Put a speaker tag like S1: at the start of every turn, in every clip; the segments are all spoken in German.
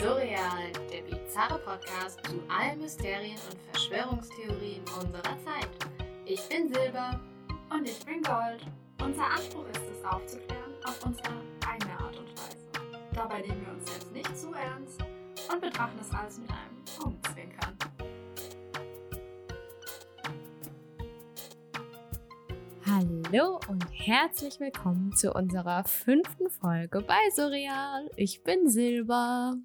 S1: Surreal, der bizarre Podcast zu allen Mysterien und Verschwörungstheorien unserer Zeit. Ich bin Silber.
S2: Und ich bin Gold. Unser Anspruch ist es, aufzuklären auf unsere eigene Art und Weise. Dabei nehmen wir uns selbst nicht zu ernst und betrachten das alles mit einem Augenzwinkern.
S3: Hallo und herzlich willkommen zu unserer fünften Folge bei Surreal. Ich bin Silber.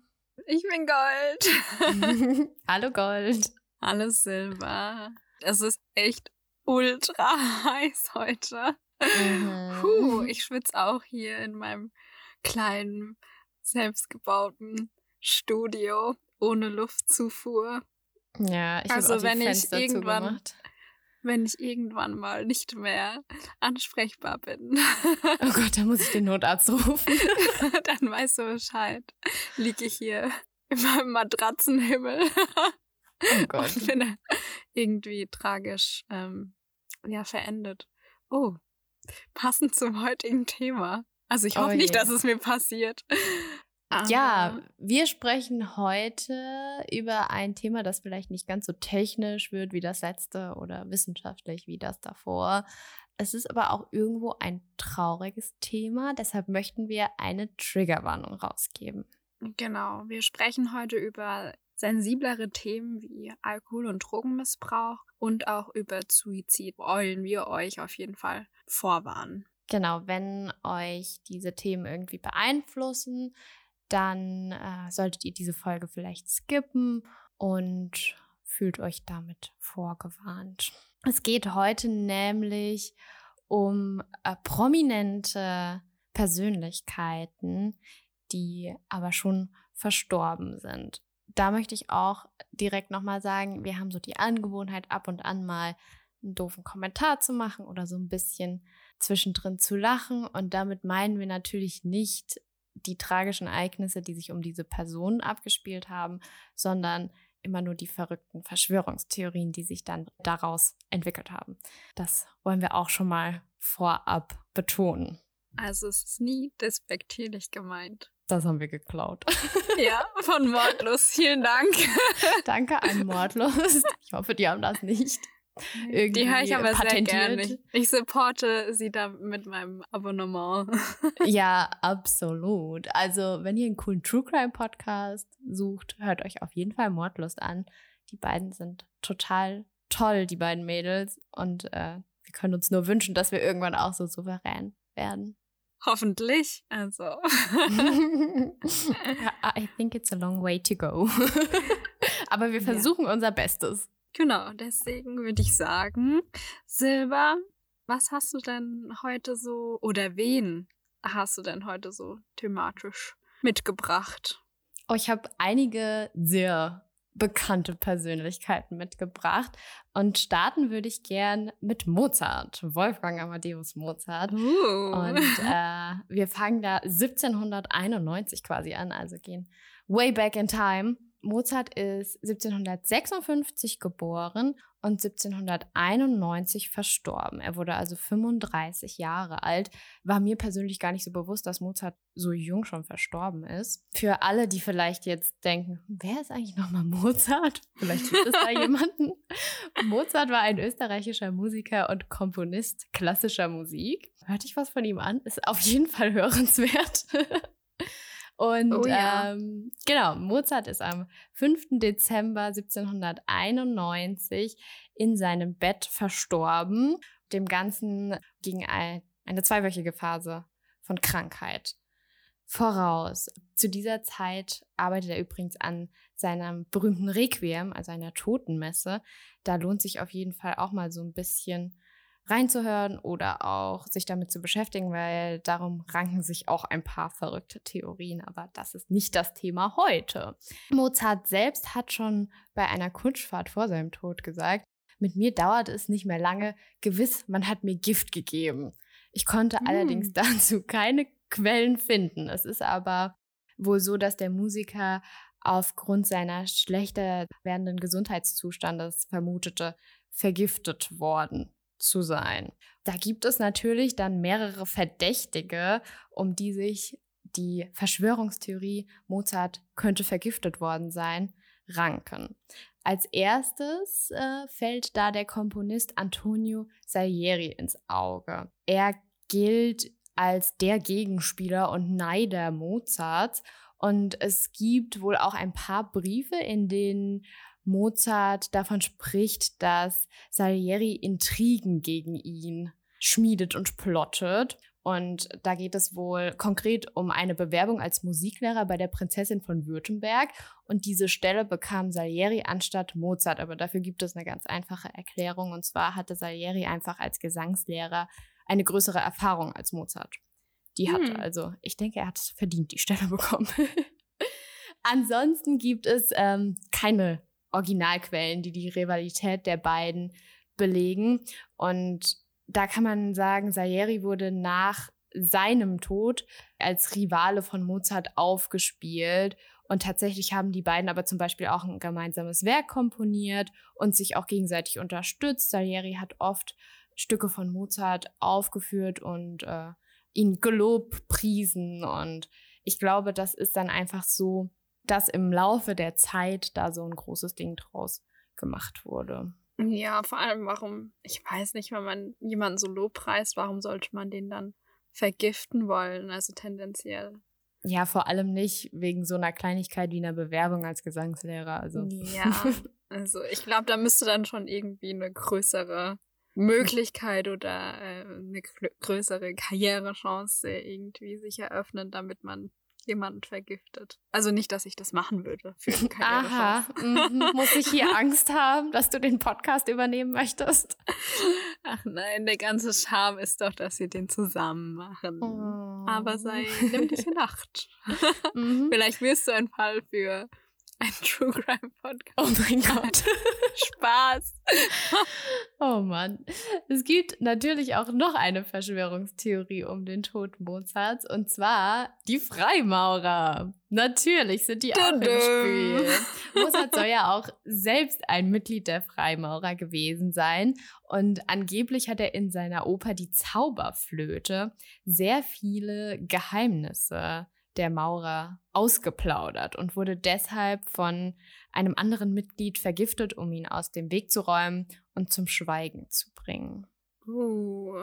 S4: Ich bin Gold.
S3: Hallo Gold.
S4: Hallo Silber. Es ist echt ultra heiß heute.
S3: Mhm.
S4: Puh, ich schwitze auch hier in meinem kleinen, selbstgebauten Studio ohne Luftzufuhr.
S3: Ja, ich
S4: Also wenn ich irgendwann-
S3: zugemacht.
S4: Wenn ich irgendwann mal nicht mehr ansprechbar bin,
S3: Oh Gott, da muss ich den Notarzt rufen.
S4: dann weißt du Bescheid. Liege ich hier in meinem Matratzenhimmel
S3: Oh Gott.
S4: und bin irgendwie tragisch ähm, ja, verendet. Oh, passend zum heutigen Thema. Also ich
S3: Oh
S4: hoffe nicht,
S3: je.
S4: dass es mir passiert. Aber
S3: Ja, wir sprechen heute über ein Thema, das vielleicht nicht ganz so technisch wird wie das letzte oder wissenschaftlich wie das davor. Es ist aber auch irgendwo ein trauriges Thema, deshalb möchten wir eine Triggerwarnung rausgeben.
S4: Genau, wir sprechen heute über sensiblere Themen wie Alkohol- und Drogenmissbrauch und auch über Suizid. Wollen wir euch auf jeden Fall vorwarnen.
S3: Genau, wenn euch diese Themen irgendwie beeinflussen, dann äh, solltet ihr diese Folge vielleicht skippen und fühlt euch damit vorgewarnt. Es geht heute nämlich um äh, prominente Persönlichkeiten, die aber schon verstorben sind. Da möchte ich auch direkt nochmal sagen, wir haben so die Angewohnheit, ab und an mal einen doofen Kommentar zu machen oder so ein bisschen zwischendrin zu lachen. Und damit meinen wir natürlich nicht die tragischen Ereignisse, die sich um diese Personen abgespielt haben, sondern immer nur die verrückten Verschwörungstheorien, die sich dann daraus entwickelt haben. Das wollen wir auch schon mal vorab betonen.
S4: Also es ist nie despektierlich gemeint.
S3: Das haben wir geklaut.
S4: Ja, von Mordlos. Vielen Dank.
S3: Danke an Mordlos. Ich hoffe, die haben das nicht. Irgendwie
S4: Die höre ich aber sehr
S3: patentiert.
S4: gerne. Ich supporte sie da mit meinem Abonnement.
S3: Ja, absolut. Also, wenn ihr einen coolen True Crime Podcast sucht, hört euch auf jeden Fall Mordlust an. Die beiden sind total toll, die beiden Mädels. Und äh, wir können uns nur wünschen, dass wir irgendwann auch so souverän werden.
S4: Hoffentlich. Also.
S3: I think it's a long way to go. Aber wir
S4: Ja.
S3: versuchen unser Bestes.
S4: Genau, deswegen würde ich sagen, Silber, was hast du denn heute so oder wen hast du denn heute so thematisch mitgebracht?
S3: Oh, ich habe einige sehr bekannte Persönlichkeiten mitgebracht. Und starten würde ich gern mit Mozart, Wolfgang Amadeus Mozart.
S4: Uh.
S3: Und äh, wir fangen da 1791 quasi an, also gehen way back in time. Mozart ist 1756 geboren und 1791 verstorben. Er wurde also 35 Jahre alt. War mir persönlich gar nicht so bewusst, dass Mozart so jung schon verstorben ist. Für alle, die vielleicht jetzt denken, wer ist eigentlich nochmal Mozart? Vielleicht gibt es da jemanden. Mozart war ein österreichischer Musiker und Komponist klassischer Musik. Hörte ich was von ihm an? Ist auf jeden Fall hörenswert. Und
S4: Oh ja.
S3: ähm, genau, Mozart ist am 5. Dezember 1791 in seinem Bett verstorben. Dem Ganzen ging ein, eine zweiwöchige Phase von Krankheit voraus. Zu dieser Zeit arbeitet er übrigens an seinem berühmten Requiem, also einer Totenmesse. Da lohnt sich auf jeden Fall auch mal so ein bisschen reinzuhören oder auch sich damit zu beschäftigen, weil darum ranken sich auch ein paar verrückte Theorien, aber das ist nicht das Thema heute. Mozart selbst hat schon bei einer Kutschfahrt vor seinem Tod gesagt, mit mir dauert es nicht mehr lange, gewiss, man hat mir Gift gegeben. Ich konnte
S4: Hm.
S3: allerdings dazu keine Quellen finden. Es ist aber wohl so, dass der Musiker aufgrund seiner schlechter werdenden Gesundheitszustandes vermutete, vergiftet worden zu sein. Da gibt es natürlich dann mehrere Verdächtige, um die sich die Verschwörungstheorie, Mozart könnte vergiftet worden sein, ranken. Als erstes äh, fällt da der Komponist Antonio Salieri ins Auge. Er gilt als der Gegenspieler und Neider Mozarts und es gibt wohl auch ein paar Briefe, in denen Mozart davon spricht, dass Salieri Intrigen gegen ihn schmiedet und plottet. Und da geht es wohl konkret um eine Bewerbung als Musiklehrer bei der Prinzessin von Württemberg. Und diese Stelle bekam Salieri anstatt Mozart. Aber dafür gibt es eine ganz einfache Erklärung. Und zwar hatte Salieri einfach als Gesangslehrer eine größere Erfahrung als Mozart. Die hatte. Hm. Also ich denke, er hat verdient die Stelle bekommen. Ansonsten gibt es ähm, keine Originalquellen, die die Rivalität der beiden belegen. Und da kann man sagen, Salieri wurde nach seinem Tod als Rivale von Mozart aufgespielt. Und tatsächlich haben die beiden aber zum Beispiel auch ein gemeinsames Werk komponiert und sich auch gegenseitig unterstützt. Salieri hat oft Stücke von Mozart aufgeführt und äh, ihn gelobt, priesen. Und ich glaube, das ist dann einfach so, dass im Laufe der Zeit da so ein großes Ding draus gemacht wurde.
S4: Ja, vor allem, warum, ich weiß nicht, wenn man jemanden so lobpreist, warum sollte man den dann vergiften wollen? Also tendenziell.
S3: Ja, vor allem nicht wegen so einer Kleinigkeit wie einer Bewerbung als Gesangslehrer. Also.
S4: Ja, also ich glaube, da müsste dann schon irgendwie eine größere Möglichkeit oder äh, eine größere Karrierechance irgendwie sich eröffnen, damit man jemanden vergiftet. Also nicht, dass ich das machen würde für
S3: Aha, mhm. muss ich hier Angst haben, dass du den Podcast übernehmen möchtest?
S4: Ach nein, der ganze Charme ist doch, dass wir den zusammen machen. Oh. Aber sei, nimm dich in Acht. Mhm. Vielleicht wirst du ein Fall für ein True Crime Podcast.
S3: Oh mein Gott.
S4: Spaß.
S3: oh Mann. Es gibt natürlich auch noch eine Verschwörungstheorie um den Tod Mozarts und zwar die Freimaurer. Natürlich sind die auch im Spiel. Mozart soll ja auch selbst ein Mitglied der Freimaurer gewesen sein und angeblich hat er in seiner Oper Die Zauberflöte sehr viele Geheimnisse der Maurer ausgeplaudert und wurde deshalb von einem anderen Mitglied vergiftet, um ihn aus dem Weg zu räumen und zum Schweigen zu bringen.
S4: Uh.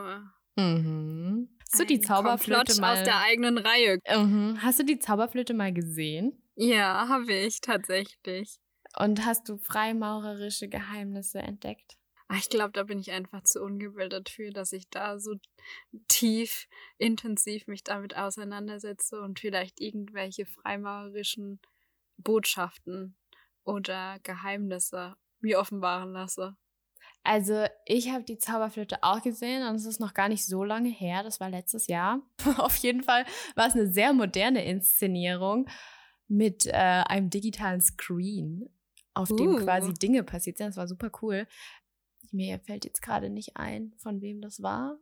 S3: Mhm. Hast du die Zauberflöte mal
S4: aus der eigenen Reihe?
S3: Mhm. Hast du die Zauberflöte mal gesehen?
S4: Ja, habe ich tatsächlich.
S3: Und hast du freimaurerische Geheimnisse entdeckt?
S4: Ah, ich glaube, da bin ich einfach zu ungebildet für, dass ich da so tief, intensiv mich damit auseinandersetze und vielleicht irgendwelche freimaurerischen Botschaften oder Geheimnisse mir offenbaren lasse.
S3: Also, ich habe die Zauberflöte auch gesehen und es ist noch gar nicht so lange her. Das war letztes Jahr. Auf jeden Fall war es eine sehr moderne Inszenierung mit äh, einem digitalen Screen, auf uh. dem quasi Dinge passiert sind. Das war super cool. Mir fällt jetzt gerade nicht ein, von wem das war.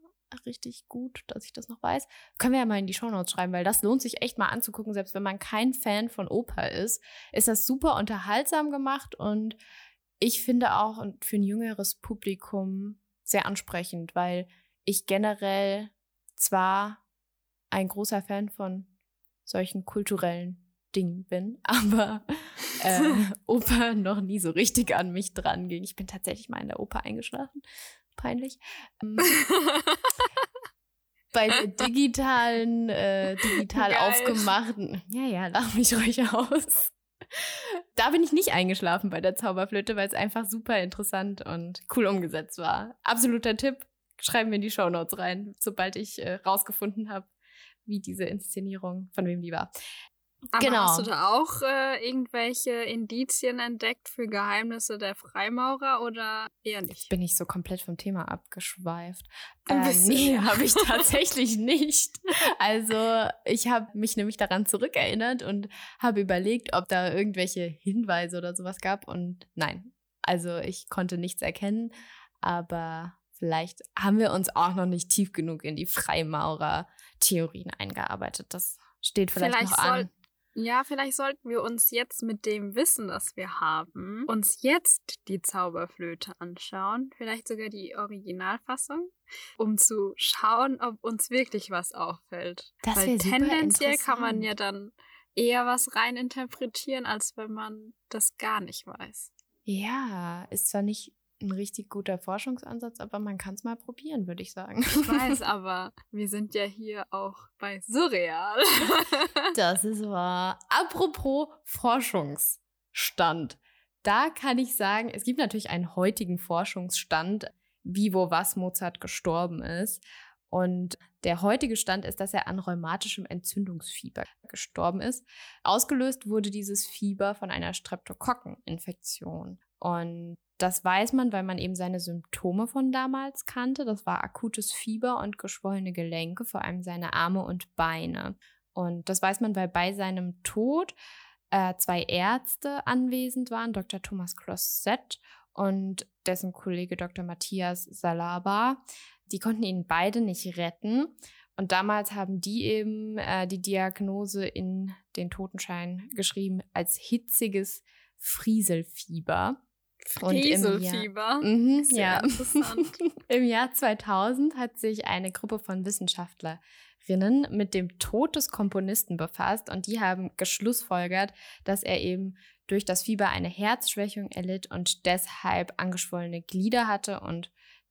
S3: Richtig gut, dass ich das noch weiß. Können wir ja mal in die Shownotes schreiben, weil das lohnt sich echt mal anzugucken, selbst wenn man kein Fan von Oper ist. Ist das super unterhaltsam gemacht und ich finde auch für ein jüngeres Publikum sehr ansprechend, weil ich generell zwar ein großer Fan von solchen kulturellen Ding bin, aber äh, Oper noch nie so richtig an mich dran ging. Ich bin tatsächlich mal in der Oper eingeschlafen. Peinlich. Ähm, bei der digitalen, äh, digital Geil. aufgemachten. Ja, ja, lach mich ruhig aus. Da bin ich nicht eingeschlafen bei der Zauberflöte, weil es einfach super interessant und cool umgesetzt war. Absoluter Tipp. Schreiben wir in die Shownotes rein, sobald ich äh, rausgefunden habe, wie diese Inszenierung, von wem die war.
S4: Aber genau. hast du da auch äh, irgendwelche Indizien entdeckt für Geheimnisse der Freimaurer oder eher nicht?
S3: Bin ich so komplett vom Thema abgeschweift? Äh, nee, habe ich tatsächlich nicht. Also ich habe mich nämlich daran zurückerinnert und habe überlegt, ob da irgendwelche Hinweise oder sowas gab und nein. Also ich konnte nichts erkennen, aber vielleicht haben wir uns auch noch nicht tief genug in die Freimaurer-Theorien eingearbeitet. Das steht vielleicht, vielleicht noch an
S4: Ja, vielleicht sollten wir uns jetzt mit dem Wissen, das wir haben, uns jetzt die Zauberflöte anschauen. Vielleicht sogar die Originalfassung, um zu schauen, ob uns wirklich was auffällt.
S3: Das
S4: Weil tendenziell kann man ja dann eher was reininterpretieren, als wenn man das gar nicht weiß.
S3: Ja, ist zwar nicht ein richtig guter Forschungsansatz, aber man kann es mal probieren, würde ich sagen.
S4: Ich weiß, aber wir sind ja hier auch bei Surreal.
S3: Das ist wahr. Apropos Forschungsstand. Da kann ich sagen, es gibt natürlich einen heutigen Forschungsstand, wie, wo, was Mozart gestorben ist. Und der heutige Stand ist, dass er an rheumatischem Entzündungsfieber gestorben ist. Ausgelöst wurde dieses Fieber von einer Streptokokkeninfektion. Und das weiß man, weil man eben seine Symptome von damals kannte. Das war akutes Fieber und geschwollene Gelenke, vor allem seine Arme und Beine. Und das weiß man, weil bei seinem Tod äh, zwei Ärzte anwesend waren, Dr. Thomas Closet und dessen Kollege Dr. Matthias Salaba. Die konnten ihn beide nicht retten. Und damals haben die eben äh, die Diagnose in den Totenschein geschrieben als hitziges Frieselfieber. Und im Jahr-
S4: Frieselfieber.
S3: Mhm, ja.
S4: interessant.
S3: Im Jahr 2000 hat sich eine Gruppe von Wissenschaftlerinnen mit dem Tod des Komponisten befasst und die haben geschlussfolgert, dass er eben durch das Fieber eine Herzschwächung erlitt und deshalb angeschwollene Glieder hatte und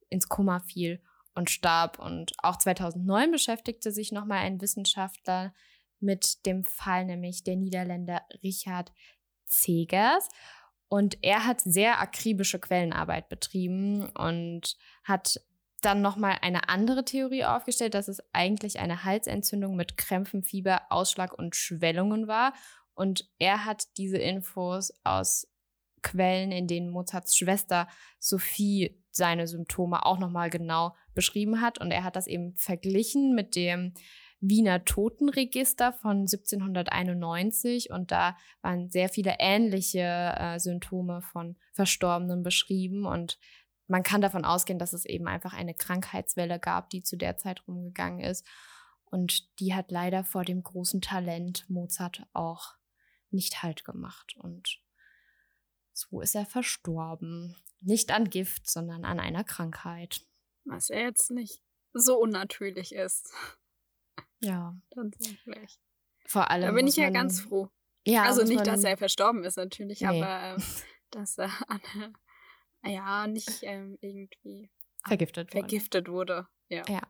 S3: ins Koma fiel und starb. Und auch 2009 beschäftigte sich nochmal ein Wissenschaftler mit dem Fall, nämlich der Niederländer Richard Zegers. Und er hat sehr akribische Quellenarbeit betrieben und hat dann nochmal eine andere Theorie aufgestellt, dass es eigentlich eine Halsentzündung mit Krämpfen, Fieber, Ausschlag und Schwellungen war. Und er hat diese Infos aus Quellen, in denen Mozarts Schwester Sophie seine Symptome auch nochmal genau beschrieben hat. Und er hat das eben verglichen mit dem Wiener Totenregister von 1791 und da waren sehr viele ähnliche äh, Symptome von Verstorbenen beschrieben und man kann davon ausgehen, dass es eben einfach eine Krankheitswelle gab, die zu der Zeit rumgegangen ist und die hat leider vor dem großen Talent Mozart auch nicht Halt gemacht und so ist er verstorben. Nicht an Gift, sondern an einer Krankheit.
S4: Was ja jetzt nicht so unnatürlich ist.
S3: Ja,
S4: Tatsächlich.
S3: vor allem.
S4: Da bin ich ja ganz froh.
S3: Ja,
S4: also nicht, dass er verstorben ist natürlich,
S3: Nee.
S4: aber ähm, dass er an, ja nicht ähm, irgendwie
S3: vergiftet wurde.
S4: vergiftet wurde. Ja.
S3: Ja.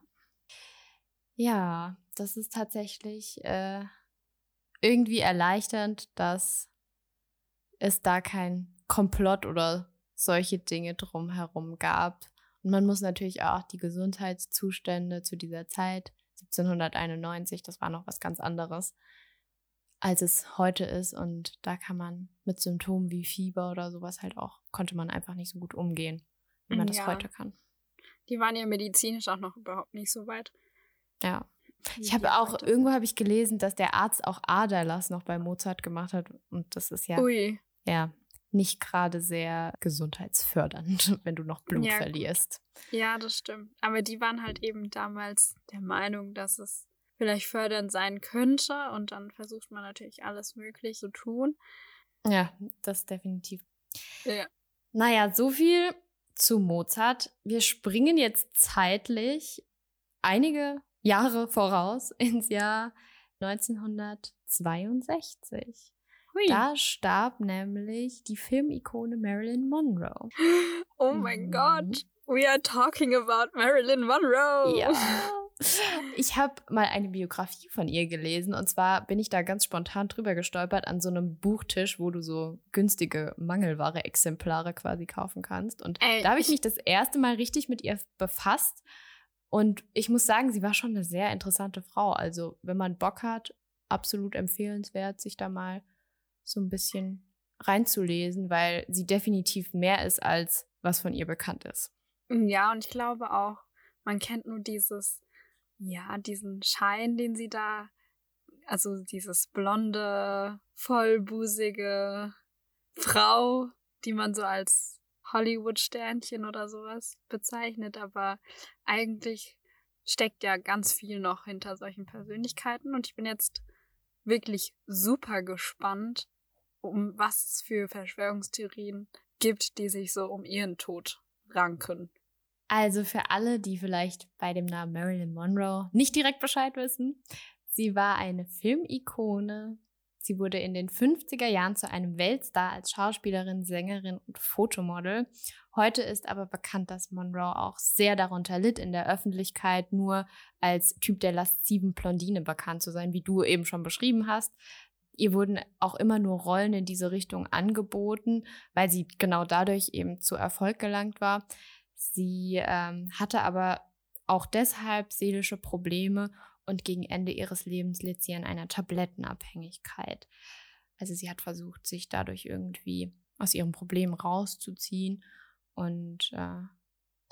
S3: Ja, das ist tatsächlich äh, irgendwie erleichternd, dass es da kein Komplott oder solche Dinge drumherum gab. Und man muss natürlich auch die Gesundheitszustände zu dieser Zeit, 1791, das war noch was ganz anderes, als es heute ist. Und da kann man mit Symptomen wie Fieber oder sowas halt auch, konnte man einfach nicht so gut umgehen, wie man das
S4: Ja.
S3: heute kann.
S4: Die waren ja medizinisch auch noch überhaupt nicht so weit.
S3: Ja. Ich habe auch, irgendwo habe ich gelesen, dass der Arzt auch Aderlass noch bei Mozart gemacht hat. Und das ist ja,
S4: Ui.
S3: ja nicht gerade sehr gesundheitsfördernd, wenn du noch Blut
S4: Ja,
S3: verlierst.
S4: Ja, das stimmt. Aber die waren halt eben damals der Meinung, dass es vielleicht fördernd sein könnte. Und dann versucht man natürlich alles möglich zu tun.
S3: Ja, das definitiv.
S4: Ja.
S3: Naja, so viel zu Mozart. Wir springen jetzt zeitlich einige Jahre voraus ins Jahr 1962.
S4: Hui.
S3: Da starb nämlich die Filmikone Marilyn Monroe.
S4: oh mein
S3: Mhm.
S4: Gott. We are talking about Marilyn Monroe.
S3: Ja. Ich habe mal eine Biografie von ihr gelesen und zwar bin ich da ganz spontan drüber gestolpert an so einem Buchtisch, wo du so günstige Mangelware-Exemplare quasi kaufen kannst. Und
S4: Ey,
S3: da habe ich
S4: ich-
S3: mich das erste Mal richtig mit ihr befasst. Und ich muss sagen, sie war schon eine sehr interessante Frau. Also, wenn man Bock hat, absolut empfehlenswert, sich da mal so ein bisschen reinzulesen, weil sie definitiv mehr ist, als was von ihr bekannt ist.
S4: Ja, und ich glaube auch, man kennt nur dieses, ja, diesen Schein, den sie da, also dieses blonde, vollbusige Frau, die man so als Hollywood-Sternchen oder sowas bezeichnet, aber eigentlich steckt ja ganz viel noch hinter solchen Persönlichkeiten und ich bin jetzt wirklich super gespannt, um was es für Verschwörungstheorien gibt, die sich so um ihren Tod ranken.
S3: Also für alle, die vielleicht bei dem Namen Marilyn Monroe nicht direkt Bescheid wissen, sie war eine Filmikone. Sie wurde in den 50er Jahren zu einem Weltstar als Schauspielerin, Sängerin und Fotomodel. Heute ist aber bekannt, dass Monroe auch sehr darunter litt, in der Öffentlichkeit nur als Typ der lasziven Blondine bekannt zu sein, wie du eben schon beschrieben hast. Ihr wurden auch immer nur Rollen in diese Richtung angeboten, weil sie genau dadurch eben zu Erfolg gelangt war. Sie ähm, hatte aber auch deshalb seelische Probleme und gegen Ende ihres Lebens litt sie an einer Tablettenabhängigkeit. Also sie hat versucht, sich dadurch irgendwie aus ihrem Problem rauszuziehen und äh,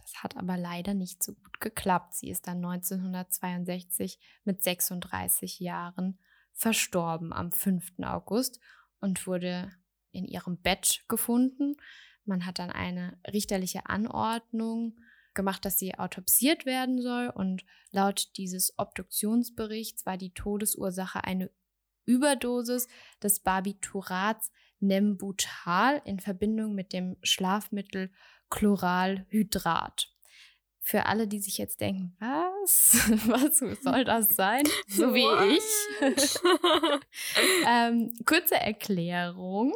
S3: das hat aber leider nicht so gut geklappt. Sie ist dann 1962 mit 36 Jahren verstorben am 5. August und wurde in ihrem Bett gefunden. Man hat dann eine richterliche Anordnung gemacht, dass sie autopsiert werden soll. Und laut dieses Obduktionsberichts war die Todesursache eine Überdosis des Barbiturats Nembutal in Verbindung mit dem Schlafmittel Chloralhydrat. Für alle, die sich jetzt denken, was? Was soll das sein? So wie ich. ähm, kurze Erklärung.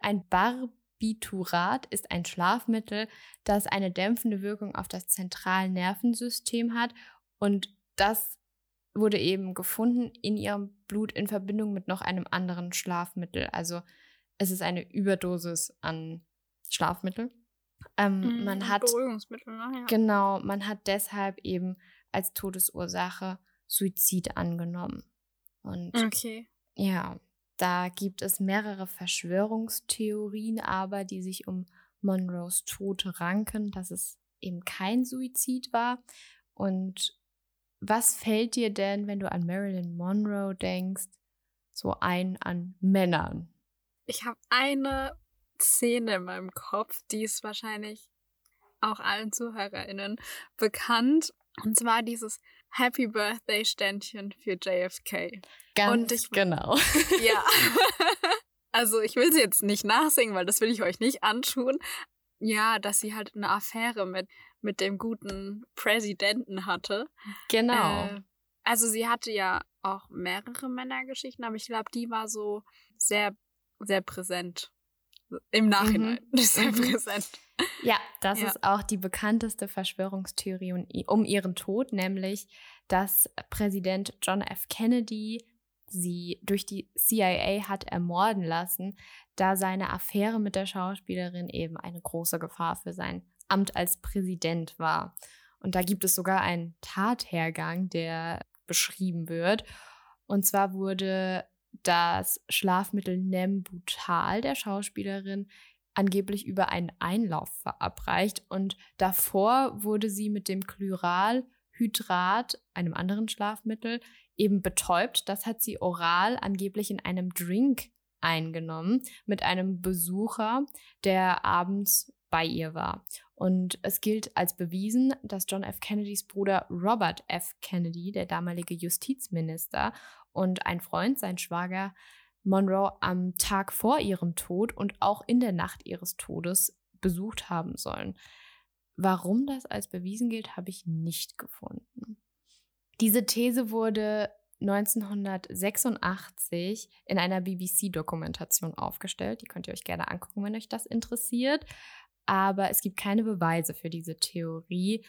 S3: Ein Barbiturat ist ein Schlafmittel, das eine dämpfende Wirkung auf das zentrale Nervensystem hat und das wurde eben gefunden in ihrem Blut in Verbindung mit noch einem anderen Schlafmittel. Also es ist eine Überdosis an Schlafmittel. Ähm,
S4: Mhm,
S3: man hat
S4: Beruhigungsmittel, ne? Ja.
S3: genau, man hat deshalb eben als Todesursache Suizid angenommen. Und
S4: Okay.
S3: ja, da gibt es mehrere Verschwörungstheorien, aber die sich um Monroes Tod ranken, dass es eben kein Suizid war. Und was fällt dir denn, wenn du an Marilyn Monroe denkst, so ein an Männern?
S4: Ich habe eine Szene in meinem Kopf, die ist wahrscheinlich auch allen ZuhörerInnen bekannt. Und zwar dieses Happy Birthday Ständchen für JFK.
S3: Ganz
S4: Und ich-
S3: genau.
S4: Ja. also ich will sie jetzt nicht nachsingen, weil das will ich euch nicht antun. Ja, dass sie halt eine Affäre mit, mit dem guten Präsidenten hatte.
S3: genau.
S4: Äh, also sie hatte ja auch mehrere Männergeschichten, aber ich glaube, die war so sehr, sehr präsent. Im Nachhinein. Sehr
S3: Mhm.
S4: präsent.
S3: Ja, das
S4: Ja.
S3: ist auch die bekannteste Verschwörungstheorie um ihren Tod, nämlich, dass Präsident John F. Kennedy sie durch die CIA hat ermorden lassen, da seine Affäre mit der Schauspielerin eben eine große Gefahr für sein Amt als Präsident war. Und da gibt es sogar einen Tathergang, der beschrieben wird. Und zwar wurde das Schlafmittel Nembutal der Schauspielerin angeblich über einen Einlauf verabreicht und davor wurde sie mit dem Chloralhydrat, einem anderen Schlafmittel, eben betäubt. Das hat sie oral angeblich in einem Drink eingenommen mit einem Besucher, der abends bei ihr war. Und es gilt als bewiesen, dass John F. Kennedys Bruder Robert F. Kennedy, der damalige Justizminister und ein Freund, sein Schwager, Monroe am Tag vor ihrem Tod und auch in der Nacht ihres Todes besucht haben sollen. Warum das als bewiesen gilt, habe ich nicht gefunden. Diese These wurde 1986 in einer BBC-Dokumentation aufgestellt. Die könnt ihr euch gerne angucken, wenn euch das interessiert. Aber es gibt keine Beweise für diese Theorie.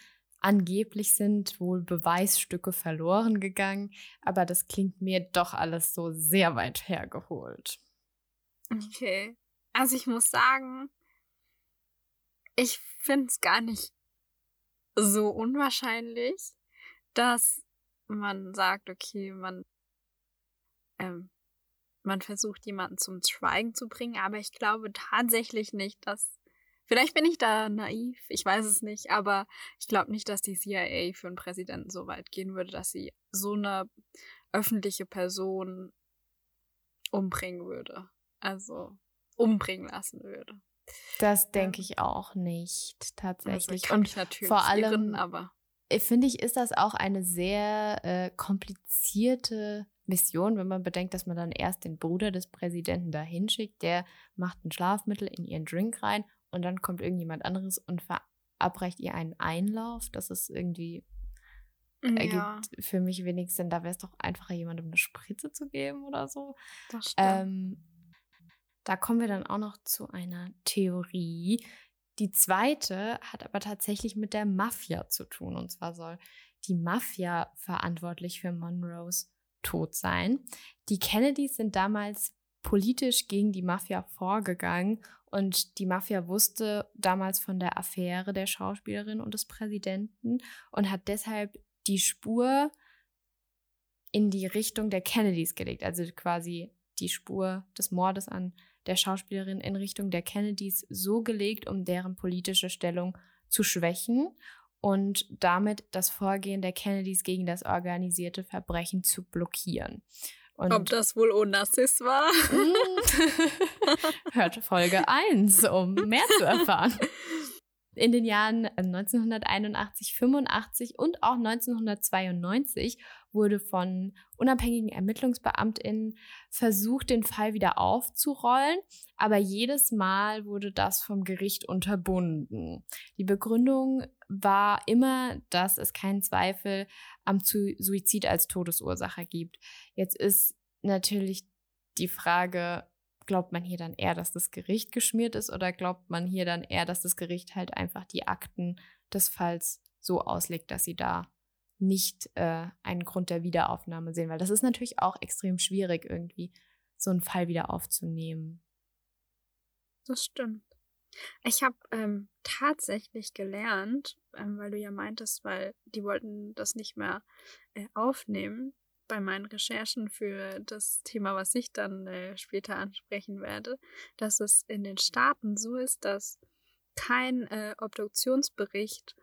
S3: Angeblich sind wohl Beweisstücke verloren gegangen, aber das klingt mir doch alles so sehr weit hergeholt.
S4: Okay. Also ich muss sagen, ich finde es gar nicht so unwahrscheinlich, dass man sagt, okay, man, ähm, man versucht jemanden zum Schweigen zu bringen, aber ich glaube tatsächlich nicht, dass Vielleicht bin ich da naiv, ich weiß es nicht, aber ich glaube nicht, dass die CIA für einen Präsidenten so weit gehen würde, dass sie so eine öffentliche Person umbringen würde. Also umbringen lassen würde.
S3: Das denke ich auch nicht
S4: Also
S3: tatsächlich.
S4: ich kann
S3: Und
S4: mich natürlich
S3: vor allem
S4: aber
S3: äh, finde ich, ist das auch eine sehr äh, komplizierte Mission, wenn man bedenkt, dass man dann erst den Bruder des Präsidenten dahin schickt, der macht ein Schlafmittel in ihren Drink rein und dann kommt irgendjemand anderes und verabreicht ihr einen Einlauf. Das ist irgendwie ergibt
S4: Ja,
S3: für mich wenig Sinn. Da wäre es doch einfacher, jemandem eine Spritze zu geben oder so.
S4: das stimmt.
S3: Ähm, da kommen wir dann auch noch zu einer Theorie. Die zweite hat aber tatsächlich mit der Mafia zu tun. Und zwar soll die Mafia verantwortlich für Monroes Tod sein. Die Kennedys sind damals politisch gegen die Mafia vorgegangen und die Mafia wusste damals von der Affäre der Schauspielerin und des Präsidenten und hat deshalb die Spur in die Richtung der Kennedys gelegt. Also quasi die Spur des Mordes an der Schauspielerin in Richtung der Kennedys so gelegt, um deren politische Stellung zu schwächen und damit das Vorgehen der Kennedys gegen das organisierte Verbrechen zu blockieren. Und
S4: Ob das wohl Onassis war?
S3: Hört Folge 1, um mehr zu erfahren. In den Jahren 1981, 85 und auch 1992 wurde von unabhängigen ErmittlungsbeamtInnen versucht, den Fall wieder aufzurollen, aber jedes Mal wurde das vom Gericht unterbunden. Die Begründung war immer, dass es keinen Zweifel am Suizid als Todesursache gibt. Jetzt ist natürlich die Frage, glaubt man hier dann eher, dass das Gericht geschmiert ist oder glaubt man hier dann eher, dass das Gericht halt einfach die Akten des Falls so auslegt, dass sie da nicht äh, einen Grund der Wiederaufnahme sehen? Weil das ist natürlich auch extrem schwierig, irgendwie so einen Fall wieder aufzunehmen.
S4: Das stimmt. Ich habe ähm, tatsächlich gelernt, ähm, weil du ja meintest, weil die wollten das nicht mehr äh, aufnehmen bei meinen Recherchen für das Thema, was ich dann äh, später ansprechen werde, dass es in den Staaten so ist, dass kein äh, Obduktionsbericht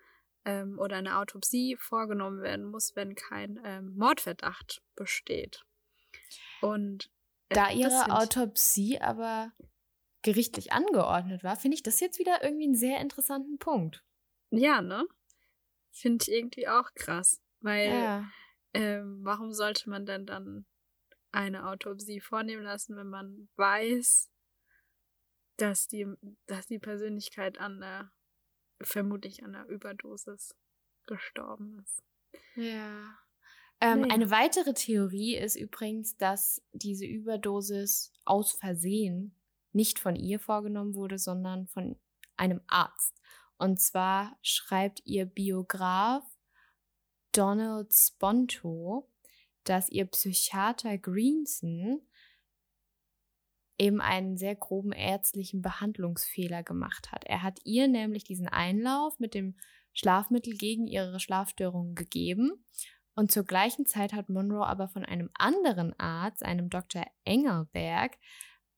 S4: ähm, oder eine Autopsie vorgenommen werden muss, wenn kein ähm, Mordverdacht besteht. Und äh,
S3: Da ihre Autopsie aber gerichtlich angeordnet war, finde ich das jetzt wieder irgendwie einen sehr interessanten Punkt.
S4: Ja, ne? Finde ich irgendwie auch krass. Weil,
S3: Ja.
S4: ähm, warum sollte man denn dann eine Autopsie vornehmen lassen, wenn man weiß, dass die, dass die Persönlichkeit an der, vermutlich an der Überdosis gestorben ist.
S3: Ja. Ähm,
S4: Naja.
S3: Eine weitere Theorie ist übrigens, dass diese Überdosis aus Versehen nicht von ihr vorgenommen wurde, sondern von einem Arzt. Und zwar schreibt ihr Biograf Donald Sponto, dass ihr Psychiater Greenson eben einen sehr groben ärztlichen Behandlungsfehler gemacht hat. Er hat ihr nämlich diesen Einlauf mit dem Schlafmittel gegen ihre Schlafstörungen gegeben. Und zur gleichen Zeit hat Monroe aber von einem anderen Arzt, einem Dr. Engelberg,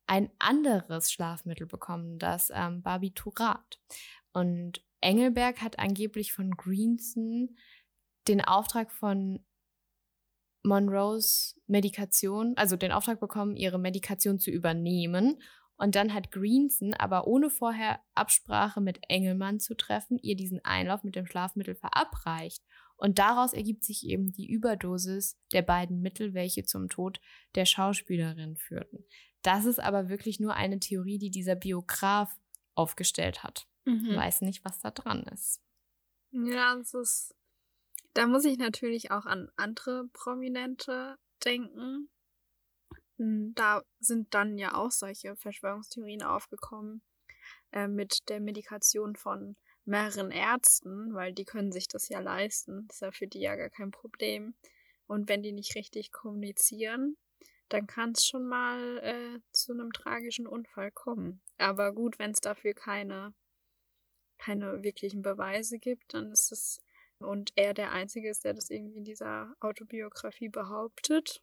S3: ein anderes Schlafmittel bekommen, das ähm, Barbiturat. Und Engelberg hat angeblich von Greenson den Auftrag von Monroes Medikation, also den Auftrag bekommen, ihre Medikation zu übernehmen. Und dann hat Greenson aber ohne vorher Absprache mit Engelmann zu treffen, ihr diesen Einlauf mit dem Schlafmittel verabreicht. Und daraus ergibt sich eben die Überdosis der beiden Mittel, welche zum Tod der Schauspielerin führten. Das ist aber wirklich nur eine Theorie, die dieser Biograf aufgestellt hat.
S4: Mhm.
S3: Weiß nicht, was da dran ist.
S4: Ja, es ist. Da muss ich natürlich auch an andere Prominente denken. Hm, Da sind dann ja auch solche Verschwörungstheorien aufgekommen äh, mit der Medikation von mehreren Ärzten, weil die können sich das ja leisten. Das ist ja für die ja gar kein Problem. Und wenn die nicht richtig kommunizieren, dann kann es schon mal äh, zu einem tragischen Unfall kommen. Aber gut, wenn es dafür keine keine wirklichen Beweise gibt, dann ist es und er der Einzige ist, der das irgendwie in dieser Autobiografie behauptet,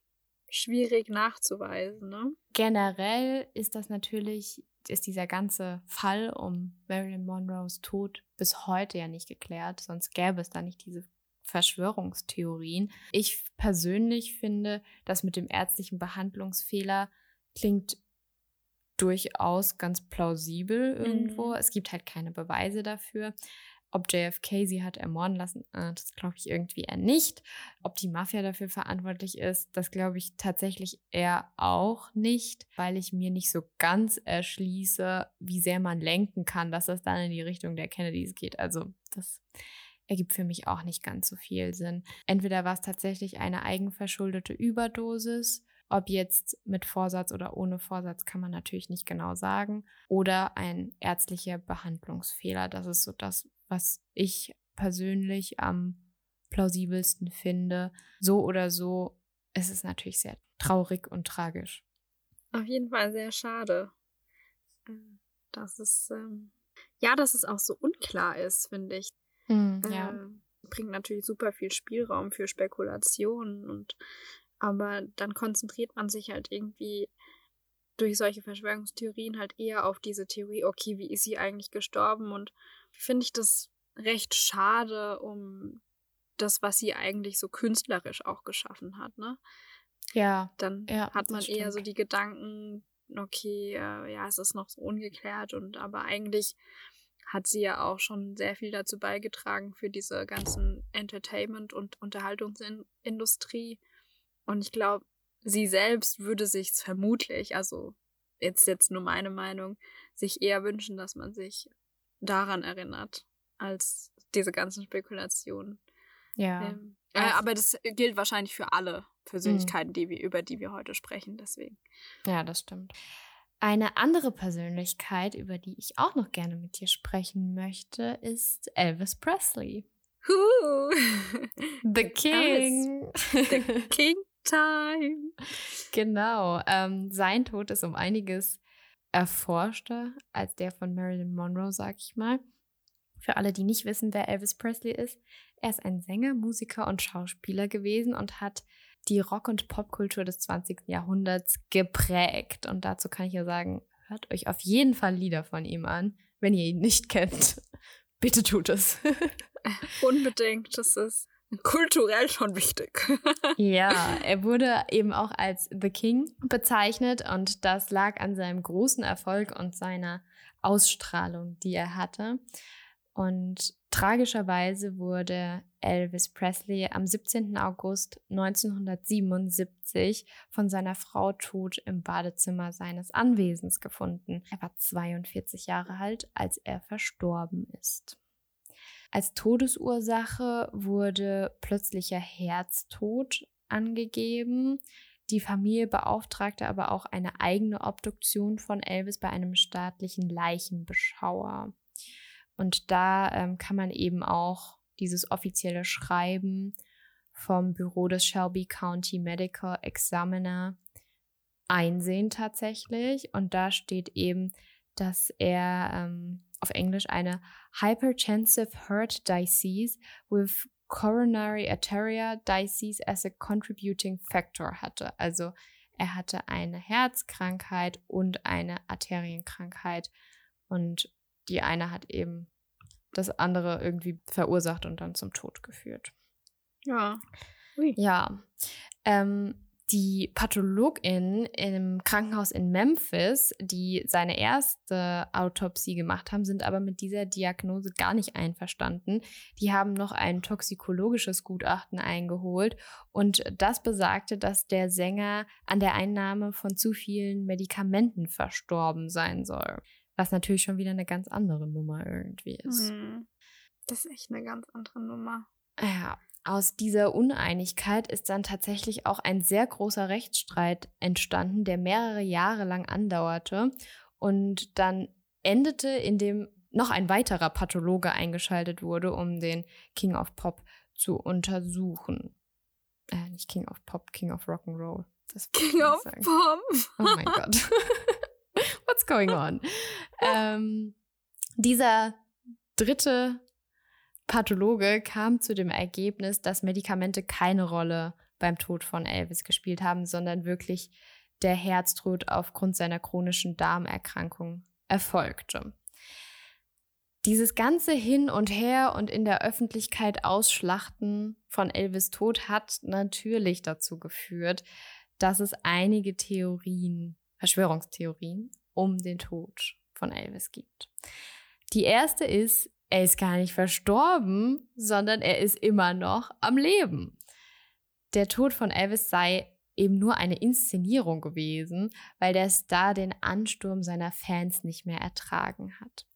S4: schwierig nachzuweisen, ne?
S3: Generell ist das natürlich, ist dieser ganze Fall um Marilyn Monroes Tod bis heute ja nicht geklärt, sonst gäbe es da nicht diese Verschwörungstheorien. Ich persönlich finde, das mit dem ärztlichen Behandlungsfehler klingt durchaus ganz plausibel irgendwo.
S4: Mhm.
S3: Es gibt halt keine Beweise dafür. Ob JFK sie hat ermorden lassen, äh, das glaube ich irgendwie eher nicht. Ob die Mafia dafür verantwortlich ist, das glaube ich tatsächlich eher auch nicht, weil ich mir nicht so ganz erschließe, wie sehr man lenken kann, dass das dann in die Richtung der Kennedys geht. Also das ergibt für mich auch nicht ganz so viel Sinn. Entweder war es tatsächlich eine eigenverschuldete Überdosis, ob jetzt mit Vorsatz oder ohne Vorsatz kann man natürlich nicht genau sagen, oder ein ärztlicher Behandlungsfehler. Das ist so das, was ich persönlich am plausibelsten finde. So oder so ist es natürlich sehr traurig und tragisch.
S4: Auf jeden Fall sehr schade. Äh, dass es, ähm, ja, dass es auch so unklar ist, finde ich.
S3: Mm, ja.
S4: Äh, bringt natürlich super viel Spielraum für Spekulationen und aber dann konzentriert man sich halt irgendwie durch solche Verschwörungstheorien halt eher auf diese Theorie, okay, wie ist sie eigentlich gestorben? Und finde ich das recht schade um das, was sie eigentlich so künstlerisch auch geschaffen hat, ne?
S3: Ja.
S4: Dann
S3: ja,
S4: hat man eher so die Gedanken, okay, äh, ja, es ist noch so ungeklärt und aber eigentlich hat sie ja auch schon sehr viel dazu beigetragen für diese ganzen Entertainment- und Unterhaltungsindustrie. Und ich glaube, sie selbst würde sich vermutlich, also jetzt jetzt nur meine Meinung, sich eher wünschen, dass man sich daran erinnert, als diese ganzen Spekulationen.
S3: Ja.
S4: Ähm, äh, aber das gilt wahrscheinlich für alle Persönlichkeiten, mhm. die wir, über die wir heute sprechen, deswegen.
S3: Ja, das stimmt. Eine andere Persönlichkeit, über die ich auch noch gerne mit dir sprechen möchte, ist Elvis Presley.
S4: Who?
S3: The King.
S4: The King Time.
S3: Genau. Ähm, sein Tod ist um einiges erforschter als der von Marilyn Monroe, sag ich mal. Für alle, die nicht wissen, wer Elvis Presley ist, er ist ein Sänger, Musiker und Schauspieler gewesen und hat die Rock- und Popkultur des 20. Jahrhunderts geprägt. Und dazu kann ich ja sagen, hört euch auf jeden Fall Lieder von ihm an, wenn ihr ihn nicht kennt. Bitte tut es.
S4: Unbedingt, das ist kulturell schon wichtig.
S3: ja, er wurde eben auch als The King bezeichnet und das lag an seinem großen Erfolg und seiner Ausstrahlung, die er hatte. Und tragischerweise wurde Elvis Presley am 17. August 1977 von seiner Frau tot im Badezimmer seines Anwesens gefunden. Er war 42 Jahre alt, als er verstorben ist. Als Todesursache wurde plötzlicher Herztod angegeben. Die Familie beauftragte aber auch eine eigene Obduktion von Elvis bei einem staatlichen Leichenbeschauer. Und da ähm, kann man eben auch dieses offizielle Schreiben vom Büro des Shelby County Medical Examiner einsehen tatsächlich. Und da steht eben, dass er ähm, auf Englisch eine Hypertensive Heart Disease with Coronary Arteria Disease as a Contributing Factor hatte. Also er hatte eine Herzkrankheit und eine Arterienkrankheit. Und die eine hat eben das andere irgendwie verursacht und dann zum Tod geführt.
S4: Ja.
S3: Ui. Ja. Ähm, die Pathologin im Krankenhaus in Memphis, die seine erste Autopsie gemacht haben, sind aber mit dieser Diagnose gar nicht einverstanden. Die haben noch ein toxikologisches Gutachten eingeholt und das besagte, dass der Sänger an der Einnahme von zu vielen Medikamenten verstorben sein soll. Was natürlich schon wieder eine ganz andere Nummer irgendwie ist.
S4: Hm. Das ist echt eine ganz andere Nummer.
S3: Ja, aus dieser Uneinigkeit ist dann tatsächlich auch ein sehr großer Rechtsstreit entstanden, der mehrere Jahre lang andauerte und dann endete, indem noch ein weiterer Pathologe eingeschaltet wurde, um den King of Pop zu untersuchen. Äh, nicht King of Pop, King of Rock'n'Roll.
S4: King of sagen. Pop.
S3: Oh mein Gott. What's going on? ähm, dieser dritte Pathologe kam zu dem Ergebnis, dass Medikamente keine Rolle beim Tod von Elvis gespielt haben, sondern wirklich der Herztod aufgrund seiner chronischen Darmerkrankung erfolgte. Dieses ganze Hin und Her und in der Öffentlichkeit Ausschlachten von Elvis Tod hat natürlich dazu geführt, dass es einige Theorien, Verschwörungstheorien um den Tod von Elvis gibt. Die erste ist, er ist gar nicht verstorben, sondern er ist immer noch am Leben. Der Tod von Elvis sei eben nur eine Inszenierung gewesen, weil der Star den Ansturm seiner Fans nicht mehr ertragen hat.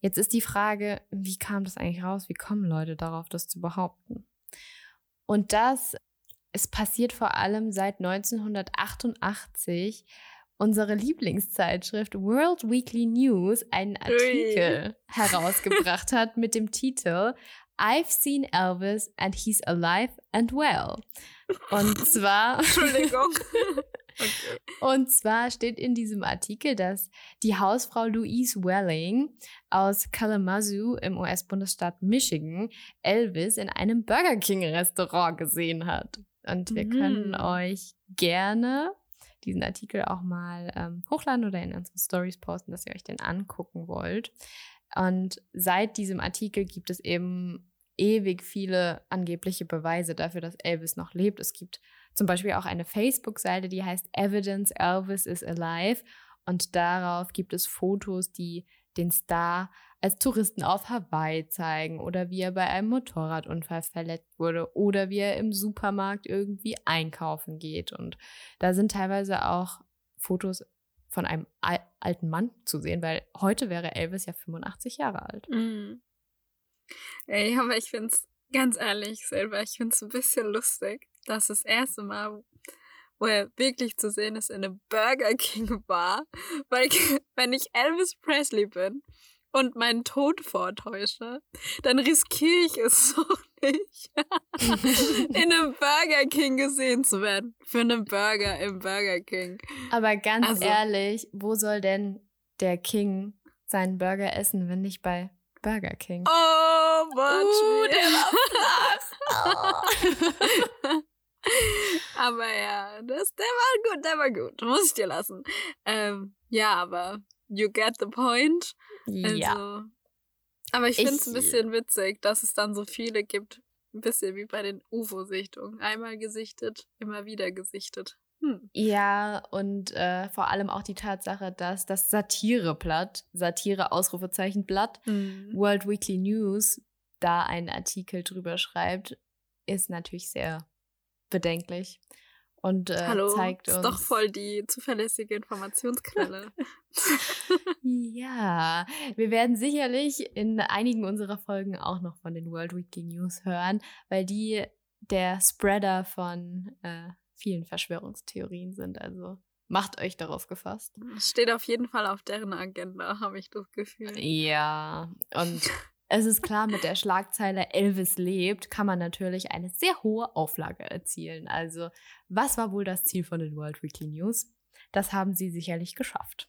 S3: Jetzt ist die Frage, wie kam das eigentlich raus? Wie kommen Leute darauf, das zu behaupten? Und das ist passiert vor allem seit 1988 unsere Lieblingszeitschrift World Weekly News einen Artikel Ui. herausgebracht hat mit dem Titel I've seen Elvis and he's alive and well. Und zwar.
S4: Entschuldigung.
S3: Okay. Und zwar steht in diesem Artikel, dass die Hausfrau Louise Welling aus Kalamazoo im US-Bundesstaat Michigan Elvis in einem Burger King-Restaurant gesehen hat. Und wir mm. können euch gerne diesen Artikel auch mal ähm, hochladen oder in unsere Stories posten, dass ihr euch den angucken wollt. Und seit diesem Artikel gibt es eben ewig viele angebliche Beweise dafür, dass Elvis noch lebt. Es gibt zum Beispiel auch eine Facebook-Seite, die heißt Evidence Elvis is Alive. Und darauf gibt es Fotos, die den Star als Touristen auf Hawaii zeigen oder wie er bei einem Motorradunfall verletzt wurde oder wie er im Supermarkt irgendwie einkaufen geht. Und da sind teilweise auch Fotos von einem al alten Mann zu sehen, weil heute wäre Elvis ja 85 Jahre alt.
S4: Mhm. Ey, aber ich finde es ganz ehrlich selber, ich finde es ein bisschen lustig, dass das erste Mal, wo er wirklich zu sehen ist, in einem Burger King war, weil wenn ich Elvis Presley bin und meinen Tod vortäusche, dann riskiere ich es doch nicht, in einem Burger King gesehen zu werden. Für einen Burger im Burger King.
S3: Aber ganz also, ehrlich, wo soll denn der King seinen Burger essen, wenn nicht bei Burger King?
S4: Oh, uh, der war flach. aber ja, das, der war gut, der war gut. Muss ich dir lassen. Ähm, ja, aber you get the point.
S3: Ja. Also,
S4: aber ich, finde es ein bisschen witzig, dass es dann so viele gibt. Ein bisschen wie bei den UFO-Sichtungen. Einmal gesichtet, immer wieder gesichtet. Hm.
S3: Ja, und äh, vor allem auch die Tatsache, dass das Satireblatt, Satire-Ausrufezeichen-Blatt, mhm. World Weekly News, da einen Artikel drüber schreibt, ist natürlich sehr bedenklich und äh,
S4: Hallo,
S3: zeigt
S4: uns. Ist doch voll die zuverlässige Informationsquelle.
S3: ja, wir werden sicherlich in einigen unserer Folgen auch noch von den World Weekly News hören, weil die der Spreader von äh, vielen Verschwörungstheorien sind. Also macht euch darauf gefasst.
S4: Steht auf jeden Fall auf deren Agenda, habe ich das Gefühl.
S3: Ja, und es ist klar, mit der Schlagzeile Elvis lebt, kann man natürlich eine sehr hohe Auflage erzielen. Also, was war wohl das Ziel von den World Weekly News? Das haben sie sicherlich geschafft.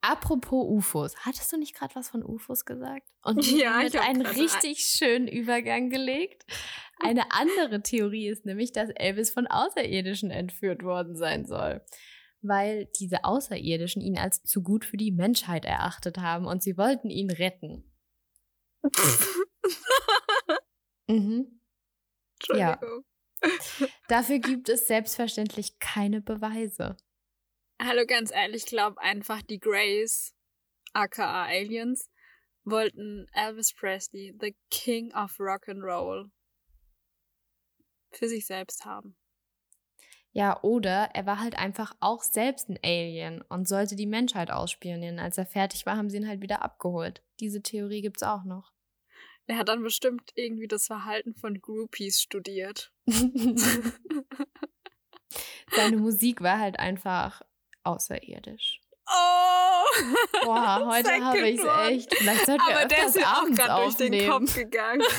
S3: Apropos UFOs, hattest du nicht gerade was von UFOs gesagt? Und
S4: ja,
S3: mit einen richtig schönen Übergang gelegt. Eine andere Theorie ist nämlich, dass Elvis von Außerirdischen entführt worden sein soll weil diese Außerirdischen ihn als zu gut für die Menschheit erachtet haben und sie wollten ihn retten. mhm. Ja. Dafür gibt es selbstverständlich keine Beweise.
S4: Hallo, ganz ehrlich, ich glaube einfach, die Greys, aka Aliens, wollten Elvis Presley, the King of Rock and Roll, für sich selbst haben.
S3: Ja, oder er war halt einfach auch selbst ein Alien und sollte die Menschheit ausspionieren. Als er fertig war, haben sie ihn halt wieder abgeholt. Diese Theorie gibt's auch noch.
S4: Er hat dann bestimmt irgendwie das Verhalten von Groupies studiert.
S3: Seine Musik war halt einfach außerirdisch.
S4: Oh!
S3: Boah, heute habe ich es echt. Vielleicht sollten wir
S4: Aber der ist
S3: ja
S4: auch gerade durch den Kopf gegangen.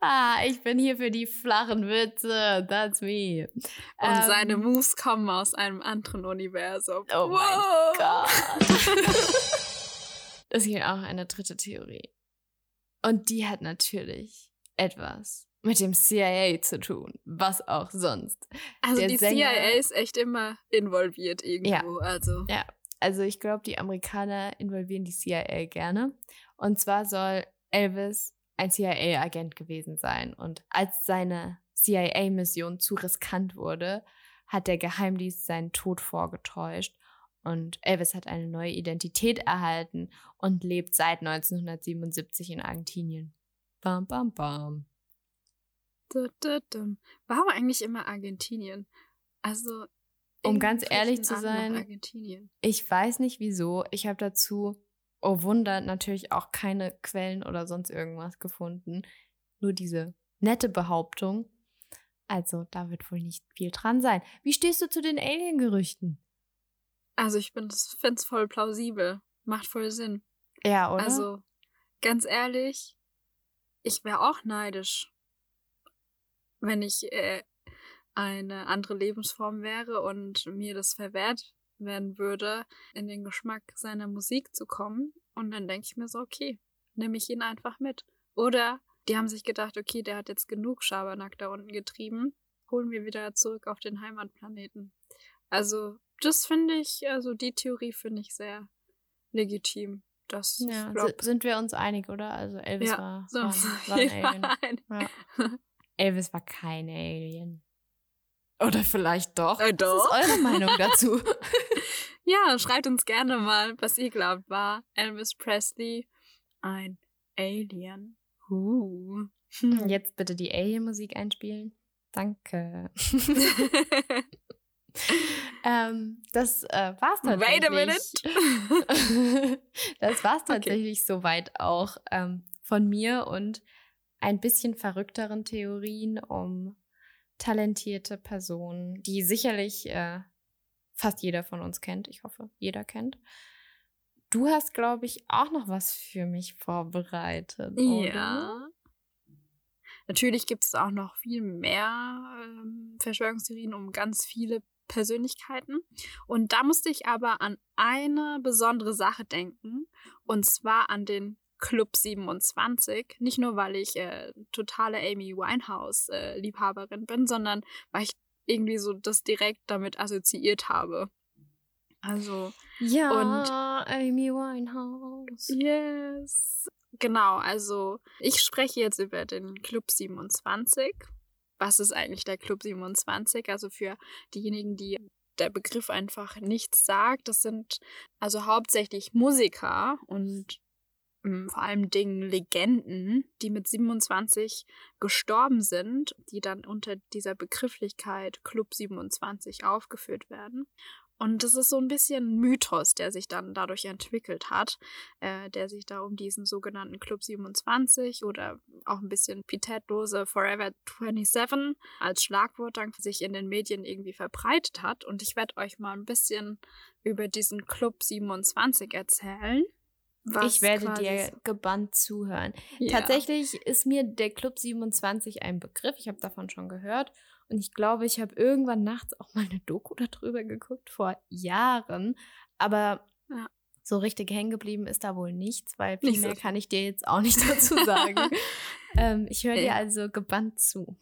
S3: ah, ich bin hier für die flachen Witze. That's me.
S4: Und ähm, seine Moves kommen aus einem anderen Universum.
S3: Oh wow. mein Gott. ist hier auch eine dritte Theorie. Und die hat natürlich etwas mit dem CIA zu tun. Was auch sonst.
S4: Also Der die Sänger, CIA ist echt immer involviert irgendwo.
S3: Ja,
S4: also.
S3: ja. also ich glaube, die Amerikaner involvieren die CIA gerne. Und zwar soll Elvis ein CIA-Agent gewesen sein. Und als seine CIA-Mission zu riskant wurde, hat der Geheimdienst seinen Tod vorgetäuscht. Und Elvis hat eine neue Identität erhalten und lebt seit 1977 in Argentinien. Bam, bam, bam.
S4: Du, du, du. Warum eigentlich immer Argentinien? Also.
S3: Um ganz ehrlich zu sein,
S4: Argentinien.
S3: Ich weiß nicht wieso. Ich habe dazu, oh Wunder, natürlich auch keine Quellen oder sonst irgendwas gefunden. Nur diese nette Behauptung. Also, da wird wohl nicht viel dran sein. Wie stehst du zu den Alien-Gerüchten?
S4: Also, ich finde es voll plausibel. Macht voll Sinn.
S3: Ja, oder?
S4: Also, ganz ehrlich, ich wäre auch neidisch, wenn ich äh, eine andere Lebensform wäre und mir das verwehrt werden würde, in den Geschmack seiner Musik zu kommen. Und dann denke ich mir so, okay, nehme ich ihn einfach mit. Oder die haben sich gedacht, okay, der hat jetzt genug Schabernack da unten getrieben, holen wir wieder zurück auf den Heimatplaneten. Also, das finde ich, also die Theorie finde ich sehr legitim. Das
S3: ja, sind wir uns einig, oder? Also, Elvis
S4: Ja,
S3: war,
S4: so,
S3: war, war ein Alien. Ja. Elvis war kein Alien. Oder vielleicht doch.
S4: Äh, doch.
S3: Was ist eure Meinung dazu?
S4: Ja, schreibt uns gerne mal, was ihr glaubt, war Elvis Presley ein Alien? Uh.
S3: Jetzt bitte die Alien-Musik einspielen. Danke. ähm, das äh, war's tatsächlich.
S4: Wait a minute.
S3: das war's
S4: Okay.
S3: tatsächlich soweit auch ähm, von mir und ein bisschen verrückteren Theorien um talentierte Personen, die sicherlich äh, fast jeder von uns kennt. Ich hoffe, jeder kennt. Du hast, glaube ich, auch noch was für mich vorbereitet. Oder?
S4: Ja. Natürlich gibt es auch noch viel mehr ähm, Verschwörungstheorien um ganz viele Persönlichkeiten. Und da musste ich aber an eine besondere Sache denken. Und zwar an den Club 27. Nicht nur, weil ich äh, totale Amy Winehouse-Liebhaberin bin, sondern weil ich irgendwie so das direkt damit assoziiert habe. Also,
S3: Ja, Amy Winehouse.
S4: Yes. Genau, also ich spreche jetzt über den Club 27. Was ist eigentlich der Club 27? Also für diejenigen, die der Begriff einfach nichts sagt, das sind also hauptsächlich Musiker und vor allem Dingen Legenden, die mit 27 gestorben sind, die dann unter dieser Begrifflichkeit Club 27 aufgeführt werden. Und das ist so ein bisschen ein Mythos, der sich dann dadurch entwickelt hat, äh, der sich da um diesen sogenannten Club 27 oder auch ein bisschen pietätlose Forever 27 als Schlagwort dann sich in den Medien irgendwie verbreitet hat. Und ich werde euch mal ein bisschen über diesen Club 27 erzählen. Was
S3: ich werde dir
S4: so-
S3: gebannt zuhören.
S4: Ja.
S3: Tatsächlich ist mir der Club 27 ein Begriff. Ich habe davon schon gehört. Und ich glaube, ich habe irgendwann nachts auch mal eine Doku darüber geguckt, vor Jahren. Aber
S4: Ja.
S3: so richtig hängen geblieben ist da wohl nichts, weil viel
S4: Nicht so
S3: mehr
S4: viel.
S3: kann ich dir jetzt auch nicht dazu sagen. ähm, ich höre dir
S4: Ja.
S3: also gebannt zu.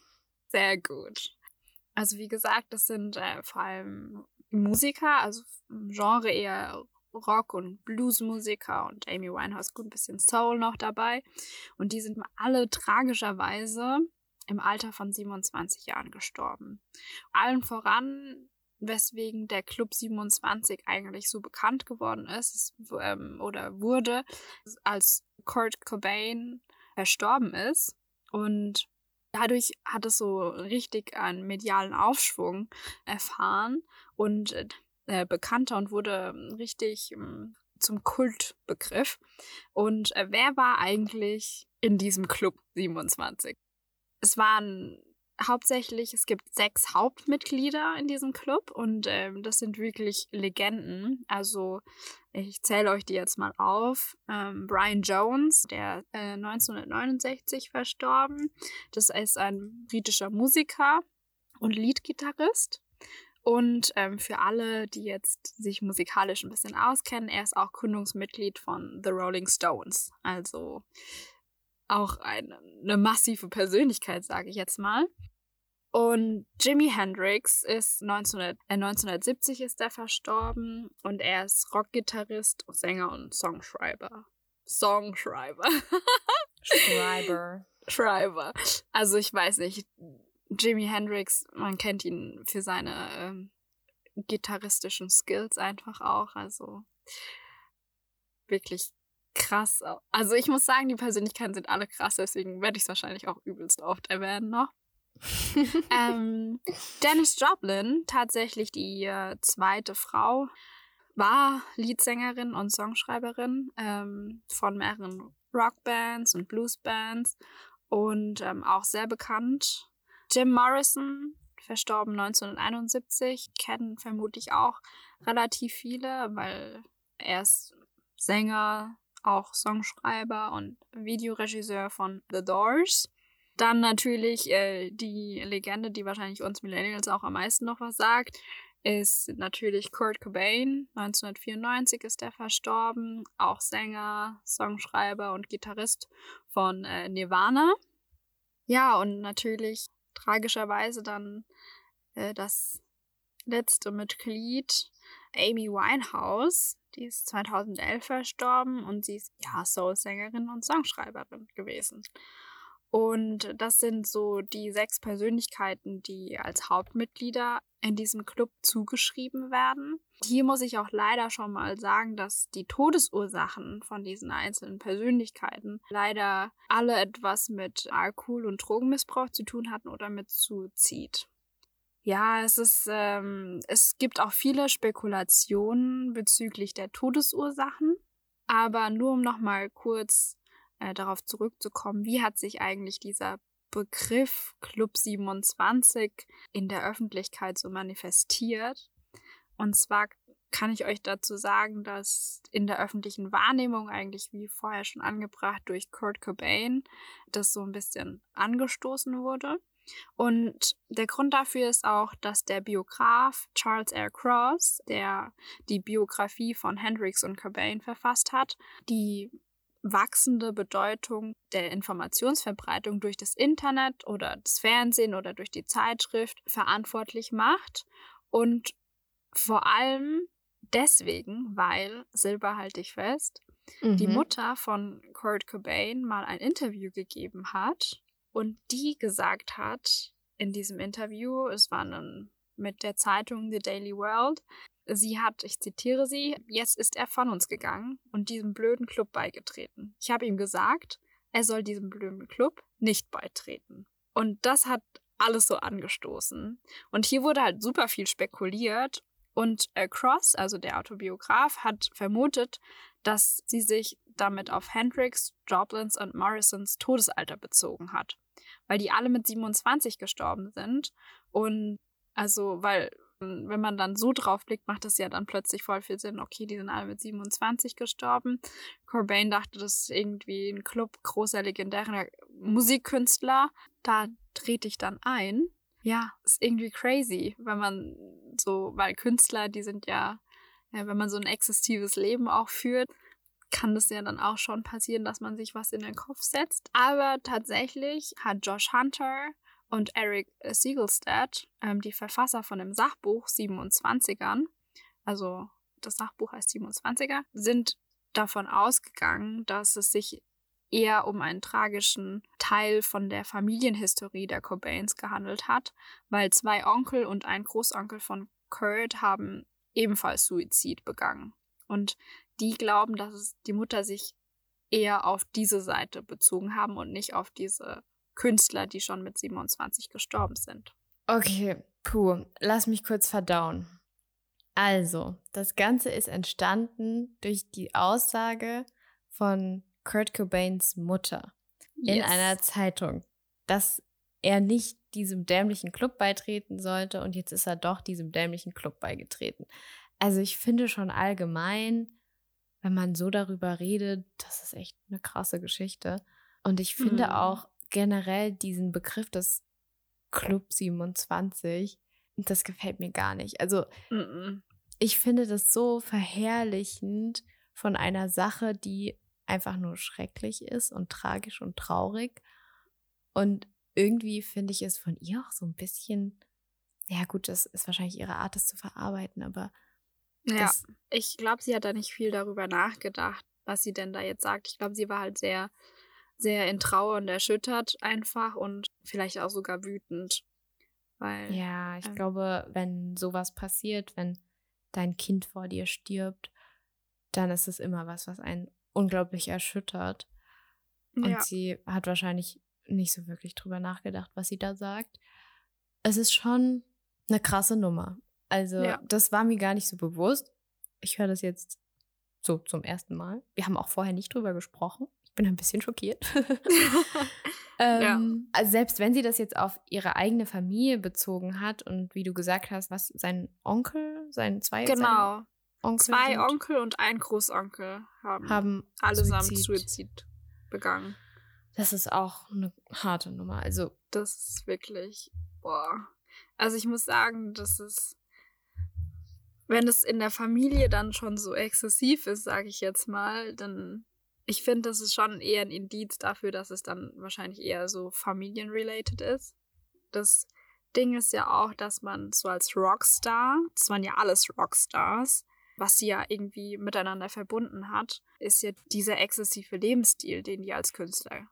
S4: Sehr gut. Also wie gesagt, das sind äh, vor allem Musiker, also Genre eher Rock- und Bluesmusiker und Amy Winehouse, gut, ein bisschen Soul noch dabei. Und die sind alle tragischerweise im Alter von 27 Jahren gestorben. Allen voran, weswegen der Club 27 eigentlich so bekannt geworden ist ähm, oder wurde, als Kurt Cobain verstorben ist. Und dadurch hat es so richtig einen medialen Aufschwung erfahren und äh, bekannter und wurde richtig ähm, zum Kultbegriff. Und äh, wer war eigentlich in diesem Club 27? Es waren hauptsächlich, es gibt sechs Hauptmitglieder in diesem Club und ähm, das sind wirklich Legenden. Also ich zähle euch die jetzt mal auf. Ähm, Brian Jones, der äh, 1969 verstorben. Das ist ein britischer Musiker und Leadgitarrist. Und ähm, für alle, die jetzt sich musikalisch ein bisschen auskennen, er ist auch Gründungsmitglied von The Rolling Stones. Also auch eine, eine massive Persönlichkeit, sage ich jetzt mal. Und Jimi Hendrix ist 1900, äh, 1970 ist er verstorben und er ist Rockgitarrist, Sänger und Songschreiber. Songschreiber.
S3: Schreiber.
S4: Schreiber. Also ich weiß nicht, Jimi Hendrix, man kennt ihn für seine ähm, gitarristischen Skills einfach auch. Also wirklich krass. Also ich muss sagen, die Persönlichkeiten sind alle krass, deswegen werde ich es wahrscheinlich auch übelst oft erwähnen noch. ähm, Dennis Joplin, tatsächlich die äh, zweite Frau, war Leadsängerin und Songschreiberin ähm, von mehreren Rockbands und Bluesbands und ähm, auch sehr bekannt. Jim Morrison, verstorben 1971, kennen vermutlich auch relativ viele, weil er ist Sänger, auch Songschreiber und Videoregisseur von The Doors. Dann natürlich äh, die Legende, die wahrscheinlich uns Millennials auch am meisten noch was sagt, ist natürlich Kurt Cobain. 1994 ist er verstorben. Auch Sänger, Songschreiber und Gitarrist von äh, Nirvana. Ja, und natürlich tragischerweise dann äh, das letzte Mitglied, Amy Winehouse. Die ist 2011 verstorben und sie ist ja Soul-Sängerin und Songschreiberin gewesen. Und das sind so die sechs Persönlichkeiten, die als Hauptmitglieder in diesem Club zugeschrieben werden. Hier muss ich auch leider schon mal sagen, dass die Todesursachen von diesen einzelnen Persönlichkeiten leider alle etwas mit Alkohol- und Drogenmissbrauch zu tun hatten oder mit Suizid. Ja, es ist, ähm, es gibt auch viele Spekulationen bezüglich der Todesursachen. Aber nur um nochmal kurz äh, darauf zurückzukommen, wie hat sich eigentlich dieser Begriff Club 27 in der Öffentlichkeit so manifestiert? Und zwar kann ich euch dazu sagen, dass in der öffentlichen Wahrnehmung eigentlich, wie vorher schon angebracht, durch Kurt Cobain das so ein bisschen angestoßen wurde. Und der Grund dafür ist auch, dass der Biograf Charles R. Cross, der die Biografie von Hendrix und Cobain verfasst hat, die wachsende Bedeutung der Informationsverbreitung durch das Internet oder das Fernsehen oder durch die Zeitschrift verantwortlich macht und vor allem deswegen, weil, Silber halte ich fest, mhm. die Mutter von Kurt Cobain mal ein Interview gegeben hat und die gesagt hat in diesem Interview, es war dann mit der Zeitung The Daily World, Sie hat, ich zitiere sie, jetzt ist er von uns gegangen und diesem blöden Club beigetreten. Ich habe ihm gesagt, er soll diesem blöden Club nicht beitreten. Und das hat alles so angestoßen. Und hier wurde halt super viel spekuliert. Und Cross, also der Autobiograf, hat vermutet, dass sie sich damit auf Hendrix, Joplins und Morrisons Todesalter bezogen hat. Weil die alle mit 27 gestorben sind. Und also, weil wenn man dann so drauf blickt, macht das ja dann plötzlich voll viel Sinn. Okay, die sind alle mit 27 gestorben. Cobain dachte, das ist irgendwie ein Club großer, legendärer Musikkünstler. Da trete ich dann ein. Ja, ist irgendwie crazy, wenn man so, weil Künstler, die sind ja, ja, wenn man so ein existives Leben auch führt, kann das ja dann auch schon passieren, dass man sich was in den Kopf setzt. Aber tatsächlich hat Josh Hunter und Eric Siegelstadt, ähm, die Verfasser von dem Sachbuch 27ern, also das Sachbuch heißt 27er, sind davon ausgegangen, dass es sich eher um einen tragischen Teil von der Familienhistorie der Cobains gehandelt hat, weil zwei Onkel und ein Großonkel von Kurt haben ebenfalls Suizid begangen. Und die glauben, dass die Mutter sich eher auf diese Seite bezogen haben und nicht auf diese Künstler, die schon mit 27 gestorben sind.
S3: Okay, puh, lass mich kurz verdauen. Also, das Ganze ist entstanden durch die Aussage von Kurt Cobains Mutter yes. in einer Zeitung, dass er nicht diesem dämlichen Club beitreten sollte und jetzt ist er doch diesem dämlichen Club beigetreten. Also ich finde schon allgemein, wenn man so darüber redet, das ist echt eine krasse Geschichte. Und ich finde mhm. auch, generell diesen Begriff des Club 27, das gefällt mir gar nicht. Also mm -mm. ich finde das so verherrlichend von einer Sache, die einfach nur schrecklich ist und tragisch und traurig. Und irgendwie finde ich es von ihr auch so ein bisschen, ja gut, das ist wahrscheinlich ihre Art, das zu verarbeiten, aber
S4: ja, ich glaube, sie hat da nicht viel darüber nachgedacht, was sie denn da jetzt sagt. Ich glaube, sie war halt sehr sehr in Trauer und erschüttert einfach und vielleicht auch sogar wütend, Weil,
S3: Ja, ich
S4: ähm,
S3: glaube, wenn sowas passiert, wenn dein Kind vor dir stirbt, dann ist es immer was, was einen unglaublich erschüttert. Und
S4: ja,
S3: sie hat wahrscheinlich nicht so wirklich drüber nachgedacht, was sie da sagt. Es ist schon eine krasse Nummer. Also,
S4: Ja.
S3: das war mir gar nicht so bewusst. Ich höre das jetzt so zum ersten Mal. Wir haben auch vorher nicht drüber gesprochen. Ich bin ein bisschen schockiert. ähm, also selbst wenn sie das jetzt auf ihre eigene Familie bezogen hat und wie du gesagt hast, was sein Onkel, sein zwei
S4: genau.
S3: Onkel
S4: Zwei
S3: sind,
S4: Onkel und ein Großonkel haben,
S3: haben
S4: allesamt
S3: Suizid.
S4: Suizid. begangen.
S3: Das ist auch eine harte Nummer. Also
S4: Das ist wirklich, boah. Also ich muss sagen, das ist, wenn es in der Familie dann schon so exzessiv ist, sage ich jetzt mal, dann, ich finde, das ist schon eher ein Indiz dafür, dass es dann wahrscheinlich eher so familienrelated ist. Das Ding ist ja auch, dass man so als Rockstar, das waren ja alles Rockstars, was sie ja irgendwie miteinander verbunden hat, ist ja dieser exzessive Lebensstil, den die als Künstler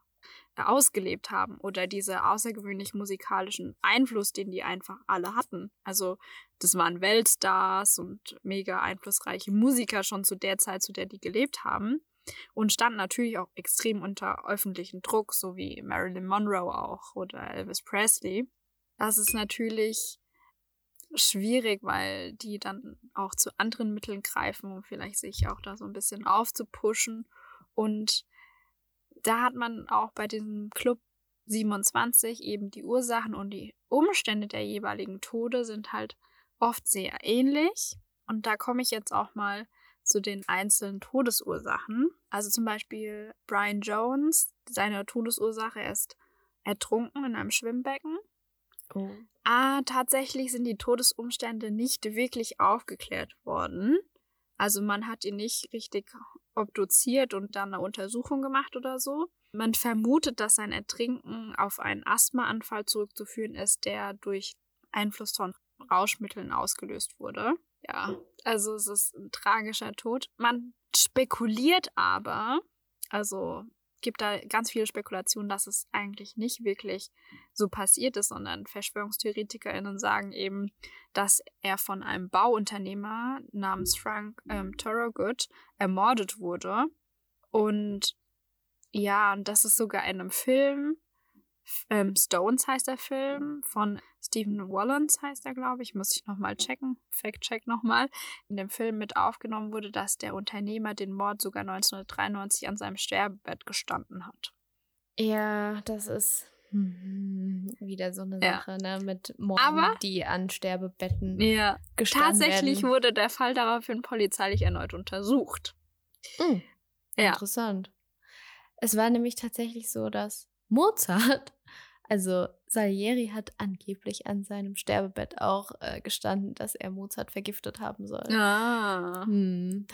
S4: ausgelebt haben oder diese außergewöhnlich musikalischen Einfluss, den die einfach alle hatten. Also das waren Weltstars und mega einflussreiche Musiker schon zu der Zeit, zu der die gelebt haben und standen natürlich auch extrem unter öffentlichen Druck, so wie Marilyn Monroe auch oder Elvis Presley. Das ist natürlich schwierig, weil die dann auch zu anderen Mitteln greifen, um vielleicht sich auch da so ein bisschen aufzupuschen und da hat man auch bei diesem Club 27 eben die Ursachen und die Umstände der jeweiligen Tode sind halt oft sehr ähnlich. Und da komme ich jetzt auch mal zu den einzelnen Todesursachen. Also zum Beispiel Brian Jones, seine Todesursache ist ertrunken in einem Schwimmbecken.
S3: oh.
S4: Ah, tatsächlich sind die Todesumstände nicht wirklich aufgeklärt worden. Also man hat ihn nicht richtig obduziert und dann eine Untersuchung gemacht oder so. Man vermutet, dass sein Ertrinken auf einen Asthmaanfall zurückzuführen ist, der durch Einfluss von Rauschmitteln ausgelöst wurde. Ja, also es ist ein tragischer Tod. Man spekuliert aber, also gibt da ganz viele Spekulationen, dass es eigentlich nicht wirklich so passiert ist, sondern VerschwörungstheoretikerInnen sagen eben, dass er von einem Bauunternehmer namens Frank ähm, Thorogood ermordet wurde. Und ja, und das ist sogar in einem Film, ähm, Stones heißt der Film, von Stephen Wallens heißt er, glaube ich, muss ich nochmal checken, Fact-Check nochmal, in dem Film mit aufgenommen wurde, dass der Unternehmer den Mord sogar 1993 an seinem Sterbebett gestanden hat.
S3: Ja, das ist hm, wieder so eine
S4: Ja.
S3: Sache, ne, mit Morden,
S4: Aber-
S3: die an Sterbebetten
S4: Ja,
S3: gestanden
S4: tatsächlich
S3: werden.
S4: wurde der Fall daraufhin polizeilich erneut untersucht.
S3: Hm,
S4: Ja.
S3: Interessant. Es war nämlich tatsächlich so, dass Mozart, also Salieri hat angeblich an seinem Sterbebett auch äh, gestanden, dass er Mozart vergiftet haben soll.
S4: Ah.
S3: Hm.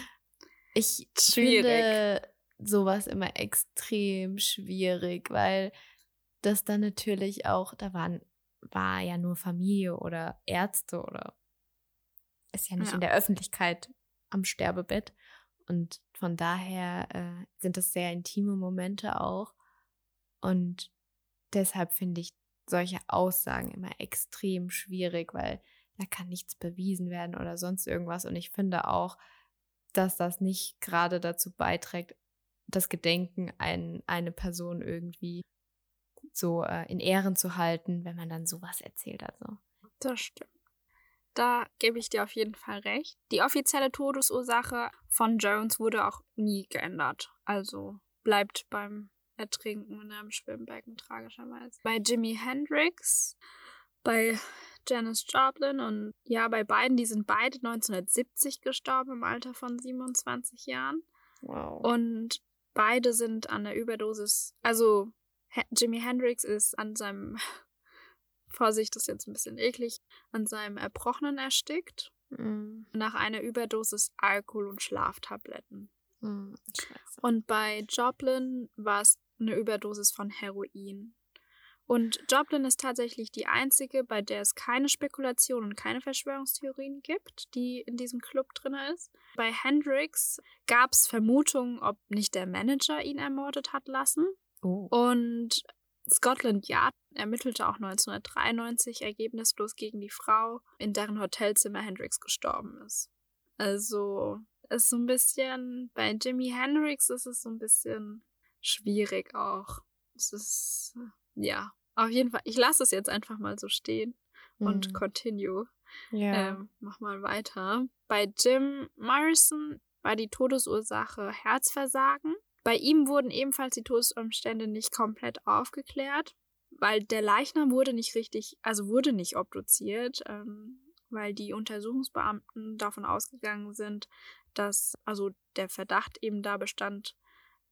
S3: Ich
S4: Schwierig.
S3: finde sowas immer extrem schwierig, weil das dann natürlich auch, da waren, war ja nur Familie oder Ärzte oder ist ja nicht
S4: Ja.
S3: in der Öffentlichkeit am Sterbebett. Und von daher äh, sind das sehr intime Momente auch. Und deshalb finde ich solche Aussagen immer extrem schwierig, weil da kann nichts bewiesen werden oder sonst irgendwas. Und ich finde auch, dass das nicht gerade dazu beiträgt, das Gedenken an eine Person irgendwie so äh, in Ehren zu halten, wenn man dann sowas erzählt. Also.
S4: Das stimmt. Da gebe ich dir auf jeden Fall recht. Die offizielle Todesursache von Jones wurde auch nie geändert. Also bleibt beim Ertrinken in einem Schwimmbecken tragischerweise. Bei Jimi Hendrix, bei Janis Joplin und ja, bei beiden, die sind beide 1970 gestorben im Alter von 27 Jahren.
S3: Wow.
S4: Und beide sind an der Überdosis, also He- Jimi Hendrix ist an seinem, Vorsicht, das ist jetzt ein bisschen eklig, an seinem Erbrochenen erstickt,
S3: Mm,
S4: nach einer Überdosis Alkohol und Schlaftabletten.
S3: mm.
S4: Und bei Joplin war es eine Überdosis von Heroin. Und Joplin ist tatsächlich die einzige, bei der es keine Spekulation und keine Verschwörungstheorien gibt, die in diesem Club drin ist. Bei Hendrix gab es Vermutungen, ob nicht der Manager ihn ermordet hat lassen.
S3: Oh.
S4: Und Scotland Yard ermittelte auch 1993 ergebnislos gegen die Frau, in deren Hotelzimmer Hendrix gestorben ist. Also ist so ein bisschen, bei Jimi Hendrix ist es so ein bisschen schwierig auch. Es ist, ja, auf jeden Fall, ich lasse es jetzt einfach mal so stehen und
S3: Mhm.
S4: continue.
S3: Ja.
S4: Ähm, mach mal weiter. Bei Jim Morrison war die Todesursache Herzversagen. Bei ihm wurden ebenfalls die Todesumstände nicht komplett aufgeklärt, weil der Leichnam wurde nicht richtig, also wurde nicht obduziert, ähm, weil die Untersuchungsbeamten davon ausgegangen sind, dass also der Verdacht eben da bestand,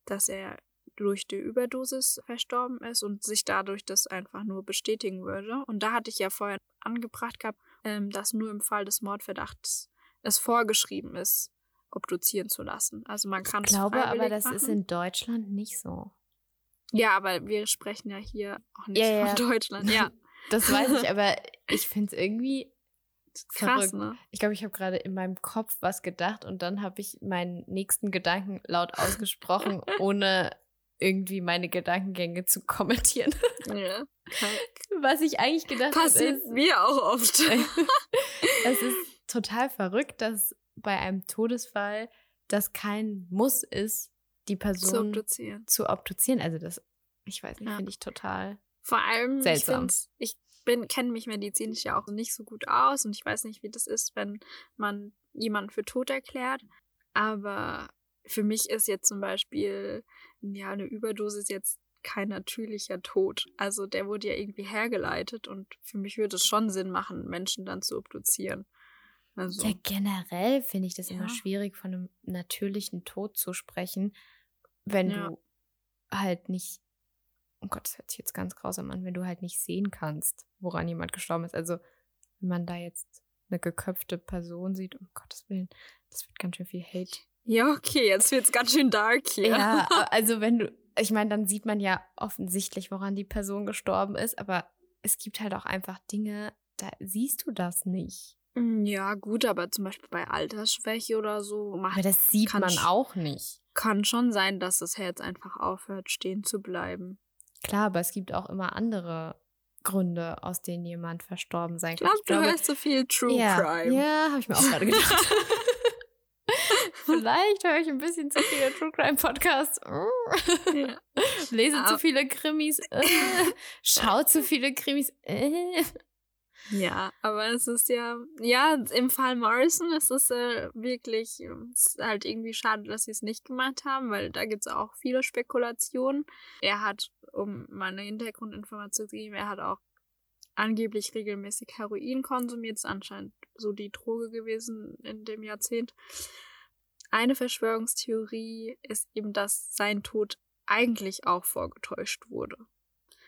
S4: dass er durch die Überdosis verstorben ist und sich dadurch das einfach nur bestätigen würde. Und da hatte ich ja vorher angebracht gehabt, ähm, dass nur im Fall des Mordverdachts es vorgeschrieben ist, obduzieren zu lassen. Also man kann
S3: ich glaube aber, das
S4: machen.
S3: ist in Deutschland nicht so.
S4: Ja, aber wir sprechen ja hier auch nicht
S3: Ja, ja.
S4: von Deutschland. Ja,
S3: Das weiß ich, aber ich finde es irgendwie
S4: krass,
S3: verrückt.
S4: ne?
S3: Ich glaube, ich habe gerade in meinem Kopf was gedacht und dann habe ich meinen nächsten Gedanken laut ausgesprochen, ohne irgendwie meine Gedankengänge zu kommentieren.
S4: Ja.
S3: Was ich eigentlich gedacht habe,
S4: Passiert
S3: ist,
S4: mir auch oft.
S3: es ist total verrückt, dass bei einem Todesfall das kein Muss ist, die
S4: zu
S3: Person
S4: obduzieren.
S3: zu obduzieren. Also das, ich weiß nicht,
S4: Ja.
S3: finde ich total.
S4: Vor allem,
S3: Seltsam.
S4: ich, ich bin kenne mich medizinisch ja auch nicht so gut aus und ich weiß nicht, wie das ist, wenn man jemanden für tot erklärt. Aber für mich ist jetzt zum Beispiel ja eine Überdosis jetzt kein natürlicher Tod. Also der wurde ja irgendwie hergeleitet und für mich würde es schon Sinn machen, Menschen dann zu obduzieren. Also
S3: Ja, generell finde ich das immer
S4: Ja.
S3: schwierig, von einem natürlichen Tod zu sprechen, wenn
S4: Ja.
S3: du halt nicht, oh Gott, das hört sich jetzt ganz grausam an, wenn du halt nicht sehen kannst, woran jemand gestorben ist. Also, wenn man da jetzt eine geköpfte Person sieht, um Gottes Willen, das wird ganz schön viel Hate.
S4: Ja, okay, jetzt wird's ganz schön dark hier.
S3: Ja, also wenn du, ich meine, dann sieht man ja offensichtlich, woran die Person gestorben ist, aber es gibt halt auch einfach Dinge, da siehst du das nicht.
S4: Mm, Ja, gut, aber zum Beispiel bei Altersschwäche oder so macht
S3: Aber das sieht
S4: kann
S3: man auch nicht.
S4: kann schon sein, dass das Herz einfach aufhört, stehen zu bleiben.
S3: Klar, aber es gibt auch immer andere Gründe, aus denen jemand verstorben sein
S4: Ich
S3: kann.
S4: glaube, du hörst so viel True
S3: ja,
S4: Crime.
S3: Ja, habe ich mir auch gerade gedacht. Vielleicht höre ich ein bisschen zu viele True Crime Podcasts.
S4: Ja.
S3: Lese zu
S4: Ah.
S3: viele Krimis. Äh. Schau zu viele Krimis. Äh.
S4: Ja, aber es ist ja, ja, im Fall Morrison ist es äh, wirklich, ähm, ist halt irgendwie schade, dass sie es nicht gemacht haben, weil da gibt es auch viele Spekulationen. Er hat, um meine Hintergrundinformation zu geben, er hat auch angeblich regelmäßig Heroin konsumiert, ist anscheinend so die Droge gewesen in dem Jahrzehnt. Eine Verschwörungstheorie ist eben, dass sein Tod eigentlich auch vorgetäuscht wurde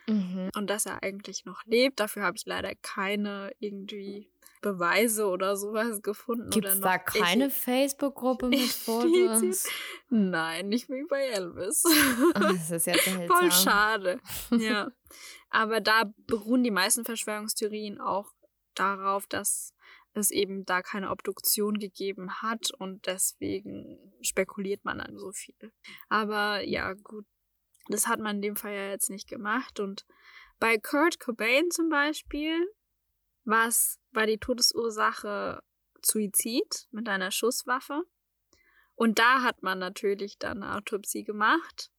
S3: Mhm.
S4: und dass er eigentlich noch lebt. Dafür habe ich leider keine irgendwie Beweise oder sowas gefunden.
S3: Gibt es da keine Facebook-Gruppe mit? Fotos?
S4: Nein, nicht wie bei Elvis.
S3: Oh, das ist ja.
S4: Voll schade. Ja. Aber da beruhen die meisten Verschwörungstheorien auch darauf, dass es eben da keine Obduktion gegeben hat und deswegen spekuliert man dann so viel. Aber ja, gut, das hat man in dem Fall ja jetzt nicht gemacht. Und bei Kurt Cobain zum Beispiel war's, war die Todesursache Suizid mit einer Schusswaffe. Und da hat man natürlich dann eine Autopsie gemacht.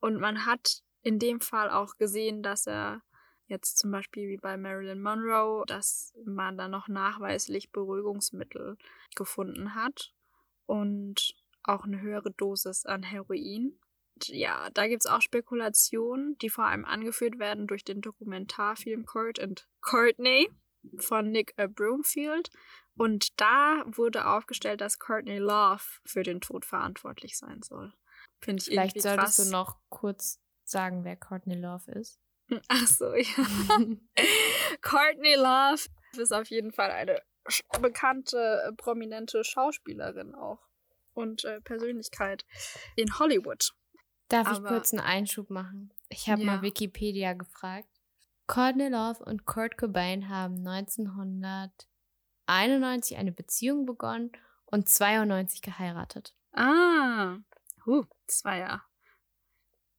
S4: Und man hat in dem Fall auch gesehen, dass er jetzt zum Beispiel wie bei Marilyn Monroe, dass man da noch nachweislich Beruhigungsmittel gefunden hat und auch eine höhere Dosis an Heroin. Ja, da gibt's auch Spekulationen, die vor allem angeführt werden durch den Dokumentarfilm Kurt and Courtney von Nick Broomfield. Und da wurde aufgestellt, dass Courtney Love für den Tod verantwortlich sein soll. Finde ich
S3: Vielleicht solltest
S4: krass.
S3: du noch kurz sagen, wer Courtney Love ist.
S4: Ach so, ja. Courtney Love ist auf jeden Fall eine bekannte, äh, prominente Schauspielerin auch und äh, Persönlichkeit in Hollywood.
S3: Darf ich
S4: Aber-
S3: kurz einen Einschub machen? Ich habe
S4: Ja.
S3: mal Wikipedia gefragt. Courtney Love und Kurt Cobain haben 1991 eine Beziehung begonnen und 92 geheiratet.
S4: Ah, huh, das war ja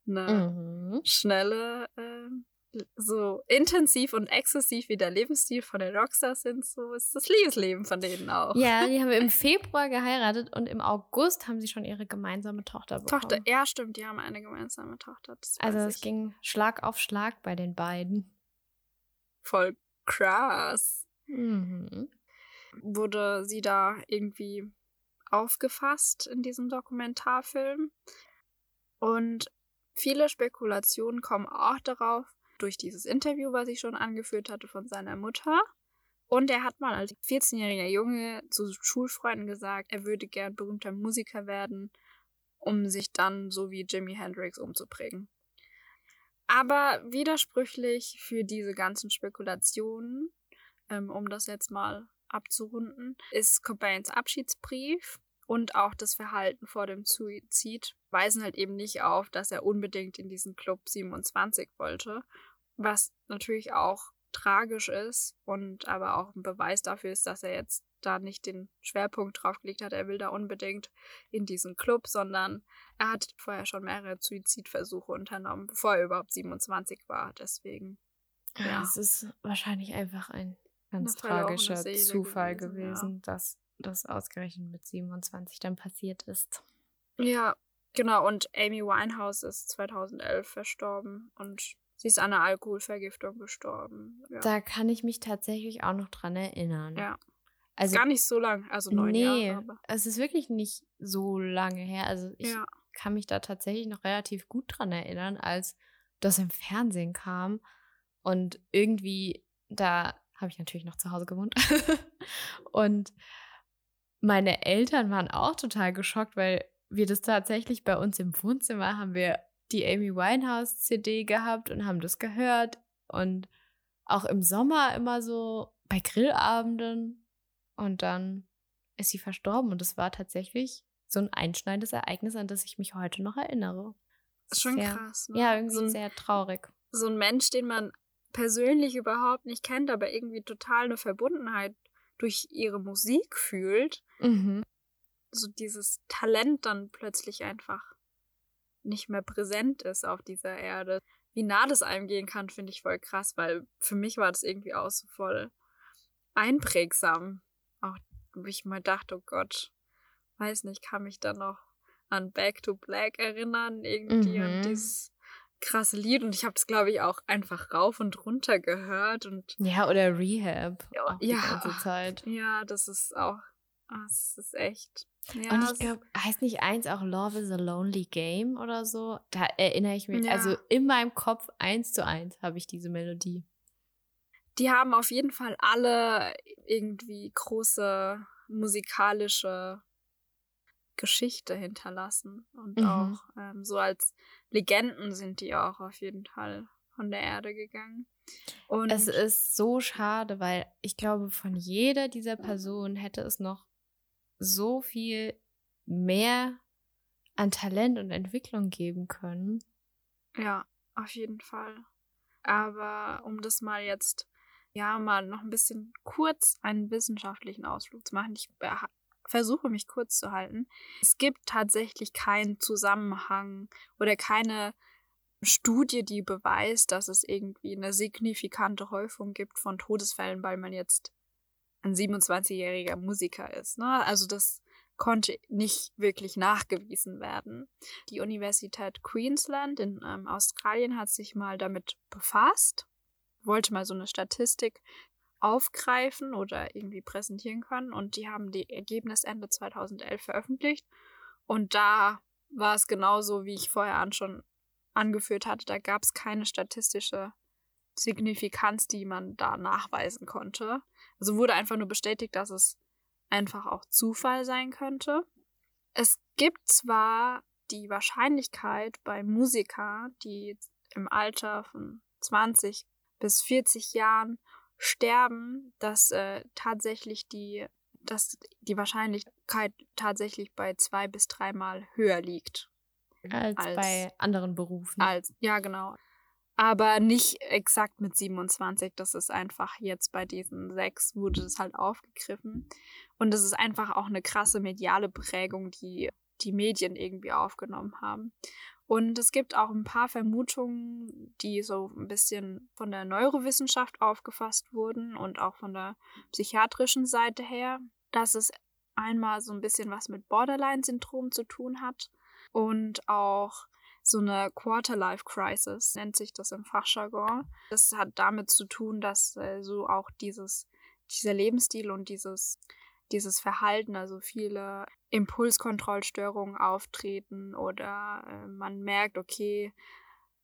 S4: eine
S3: Mhm.
S4: schnelle, ähm, so intensiv und exzessiv wie der Lebensstil von den Rockstars sind, so ist das Liebesleben von denen auch.
S3: Ja, die haben im Februar geheiratet und im August haben sie schon ihre gemeinsame Tochter bekommen.
S4: Tochter, ja, stimmt, die haben eine gemeinsame Tochter.
S3: Also es ging Schlag auf Schlag bei den beiden.
S4: voll krass.
S3: Mhm.
S4: Wurde sie da irgendwie aufgefasst in diesem Dokumentarfilm? Und viele Spekulationen kommen auch darauf, durch dieses Interview, was ich schon angeführt hatte von seiner Mutter. Und er hat mal als 14-jähriger Junge zu Schulfreunden gesagt, er würde gern berühmter Musiker werden, um sich dann so wie Jimi Hendrix umzuprägen. Aber widersprüchlich für diese ganzen Spekulationen, ähm, um das jetzt mal abzurunden, ist Cobains Abschiedsbrief und auch das Verhalten vor dem Suizid weisen halt eben nicht auf, dass er unbedingt in diesen Club 27 wollte, was natürlich auch tragisch ist und aber auch ein Beweis dafür ist, dass er jetzt da nicht den Schwerpunkt drauf gelegt hat, er will da unbedingt in diesen Club, sondern er hat vorher schon mehrere Suizidversuche unternommen, bevor er überhaupt 27 war. Deswegen,
S3: Ja.
S4: Ja.
S3: Es ist wahrscheinlich einfach ein ganz tragischer Zufall
S4: gewesen,
S3: gewesen,
S4: ja.
S3: dass das ausgerechnet mit 27 dann passiert ist.
S4: Ja, genau. Und Amy Winehouse ist 2011 verstorben und sie ist an einer Alkoholvergiftung gestorben. Ja.
S3: Da kann ich mich tatsächlich auch noch dran erinnern.
S4: Ja.
S3: Also
S4: Gar nicht so lang, also neun
S3: nee,
S4: Jahre. Aber.
S3: es ist wirklich nicht so lange her. Also ich
S4: Ja.
S3: kann mich da tatsächlich noch relativ gut dran erinnern, als das im Fernsehen kam und irgendwie da habe ich natürlich noch zu Hause gewohnt und meine Eltern waren auch total geschockt, weil wir das tatsächlich bei uns im Wohnzimmer haben wir die Amy Winehouse CD gehabt und haben das gehört und auch im Sommer immer so bei Grillabenden und dann ist sie verstorben und es war tatsächlich so ein einschneidendes Ereignis, an das ich mich heute noch erinnere.
S4: Ist schon
S3: sehr,
S4: krass. Ne?
S3: Ja, irgendwie
S4: so, ein,
S3: sehr traurig.
S4: so ein Mensch, den man persönlich überhaupt nicht kennt, aber irgendwie total eine Verbundenheit durch ihre Musik fühlt.
S3: Mhm.
S4: So dieses Talent dann plötzlich einfach nicht mehr präsent ist auf dieser Erde. Wie nah das einem gehen kann, finde ich voll krass, weil für mich war das irgendwie auch so voll einprägsam. Auch wie ich mal dachte, oh Gott, weiß nicht, kann mich da noch an Back to Black erinnern, irgendwie an
S3: Mhm.
S4: dieses krasse Lied. Und ich habe das, glaube ich, auch einfach rauf und runter gehört. Und
S3: Ja, oder Rehab.
S4: Ja,
S3: die ganze Zeit.
S4: ja, das ist auch, ah, das ist echt. Ja,
S3: Und
S4: es-
S3: ich glaube, heißt nicht eins auch Love is a Lonely Game oder so? Da erinnere ich mich,
S4: Ja.
S3: also in meinem Kopf eins zu eins habe ich diese Melodie.
S4: die haben auf jeden Fall alle irgendwie große musikalische Geschichte hinterlassen. Und
S3: Mhm.
S4: auch ähm, so als Legenden sind die auch auf jeden Fall von der Erde gegangen. Und
S3: Es ist so schade, weil ich glaube, von jeder dieser Personen hätte es noch so viel mehr an Talent und Entwicklung geben können.
S4: Ja, auf jeden Fall. Aber um das mal jetzt, ja, mal noch ein bisschen kurz einen wissenschaftlichen Ausflug zu machen, ich versuche mich kurz zu halten. Es gibt tatsächlich keinen Zusammenhang oder keine Studie, die beweist, dass es irgendwie eine signifikante Häufung gibt von Todesfällen, weil man jetzt ein 27-jähriger Musiker ist. Ne? Also das konnte nicht wirklich nachgewiesen werden. Die Universität Queensland in ähm, Australien hat sich mal damit befasst, wollte mal so eine Statistik aufgreifen oder irgendwie präsentieren können und die haben die Ergebnisse Ende 2011 veröffentlicht und da war es genauso, wie ich vorher an schon angeführt hatte, da gab es keine statistische Signifikanz, die man da nachweisen konnte. Also wurde einfach nur bestätigt, dass es einfach auch Zufall sein könnte. Es gibt zwar die Wahrscheinlichkeit bei Musikern, die im Alter von 20 bis 40 Jahren sterben, dass äh, tatsächlich die, dass die Wahrscheinlichkeit tatsächlich bei zwei bis dreimal höher liegt.
S3: Als,
S4: Als-
S3: bei anderen Berufen.
S4: Als, ja, genau. Aber nicht exakt mit 27. Das ist einfach jetzt bei diesen sechs wurde das halt aufgegriffen. Und das ist einfach auch eine krasse mediale Prägung, die die Medien irgendwie aufgenommen haben. Und es gibt auch ein paar Vermutungen, die so ein bisschen von der Neurowissenschaft aufgefasst wurden und auch von der psychiatrischen Seite her, dass es einmal so ein bisschen was mit Borderline-Syndrom zu tun hat und auch so eine Quarter-Life-Crisis nennt sich das im Fachjargon. Das hat damit zu tun, dass äh, so auch dieses, dieser Lebensstil und dieses, dieses Verhalten, also viele Impulskontrollstörungen auftreten oder äh, man merkt, okay,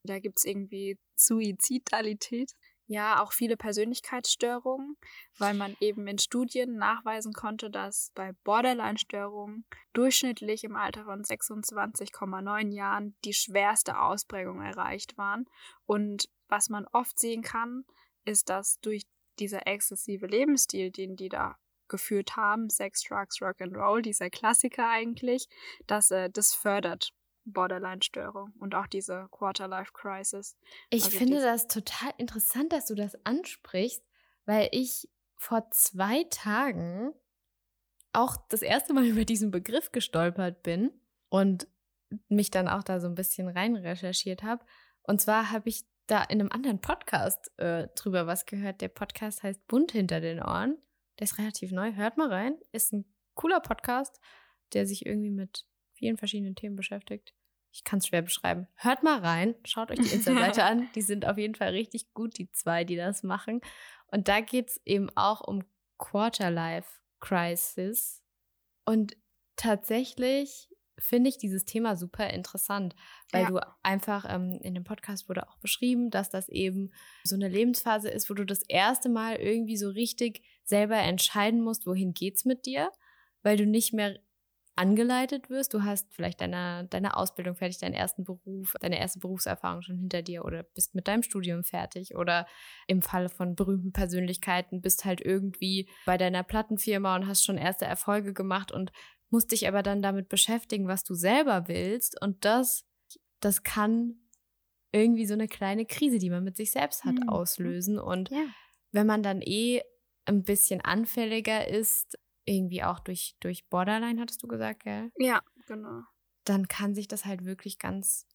S4: da gibt es irgendwie Suizidalität. Ja, auch viele Persönlichkeitsstörungen, weil man eben in Studien nachweisen konnte, dass bei Borderline-Störungen durchschnittlich im Alter von 26,9 Jahren die schwerste Ausprägung erreicht waren. Und was man oft sehen kann, ist, dass durch dieser exzessive Lebensstil, den die da geführt haben, Sex, Drugs, Rock and Roll, dieser Klassiker eigentlich, dass äh, das fördert Borderline-Störung und auch diese Quarter-Life-Crisis.
S3: Ich also finde das total interessant, dass du das ansprichst, weil ich vor zwei Tagen auch das erste Mal über diesen Begriff gestolpert bin und mich dann auch da so ein bisschen rein recherchiert habe. Und zwar habe ich da in einem anderen Podcast äh, drüber was gehört. Der Podcast heißt Bunt hinter den Ohren. Der ist relativ neu. Hört mal rein. Ist ein cooler Podcast, der sich irgendwie mit vielen verschiedenen Themen beschäftigt ich kann es schwer beschreiben. Hört mal rein, schaut euch die Insta-Seite an. Die sind auf jeden Fall richtig gut, die zwei, die das machen. Und da geht es eben auch um Quarter-Life-Crisis. Und tatsächlich finde ich dieses Thema super interessant, weil ja. du einfach ähm, in dem Podcast wurde auch beschrieben, dass das eben so eine Lebensphase ist, wo du das erste Mal irgendwie so richtig selber entscheiden musst, wohin geht's mit dir, weil du nicht mehr angeleitet wirst. Du hast vielleicht deine, deine Ausbildung fertig, deinen ersten Beruf, deine erste Berufserfahrung schon hinter dir oder bist mit deinem Studium fertig oder im Falle von berühmten Persönlichkeiten bist halt irgendwie bei deiner Plattenfirma und hast schon erste Erfolge gemacht und musst dich aber dann damit beschäftigen, was du selber willst und das, das kann irgendwie so eine kleine Krise, die man mit sich selbst hat, mhm. auslösen und ja. wenn man dann eh ein bisschen anfälliger ist, irgendwie auch durch, durch Borderline, hattest du gesagt, gell?
S4: Ja, genau.
S3: Dann kann sich das halt wirklich ganz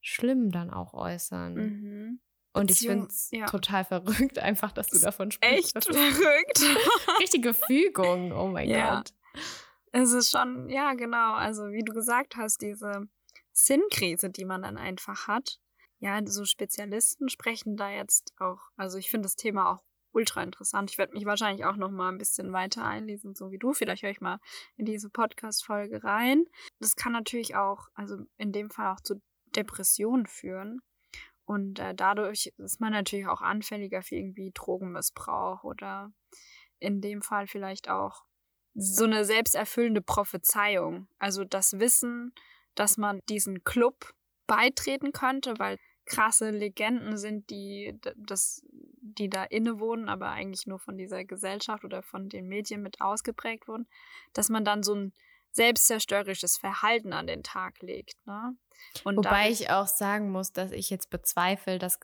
S3: schlimm dann auch äußern. Mhm. Und ich finde es ja. total verrückt, einfach, dass du davon
S4: sprichst. Echt verrückt.
S3: Richtige Fügung, oh mein ja. Gott.
S4: Es ist schon, ja, genau. Also, wie du gesagt hast, diese Sinnkrise, die man dann einfach hat. Ja, so Spezialisten sprechen da jetzt auch, also ich finde das Thema auch ultra interessant. Ich werde mich wahrscheinlich auch noch mal ein bisschen weiter einlesen, so wie du. Vielleicht höre ich mal in diese Podcast-Folge rein. Das kann natürlich auch, also in dem Fall auch zu Depressionen führen. Und äh, dadurch ist man natürlich auch anfälliger für irgendwie Drogenmissbrauch oder in dem Fall vielleicht auch so eine selbsterfüllende Prophezeiung. Also das Wissen, dass man diesen Club beitreten könnte, weil krasse Legenden sind, die das die da innewohnen, aber eigentlich nur von dieser Gesellschaft oder von den Medien mit ausgeprägt wurden, dass man dann so ein selbstzerstörerisches Verhalten an den Tag legt. Ne?
S3: Und Wobei ich auch sagen muss, dass ich jetzt bezweifle, dass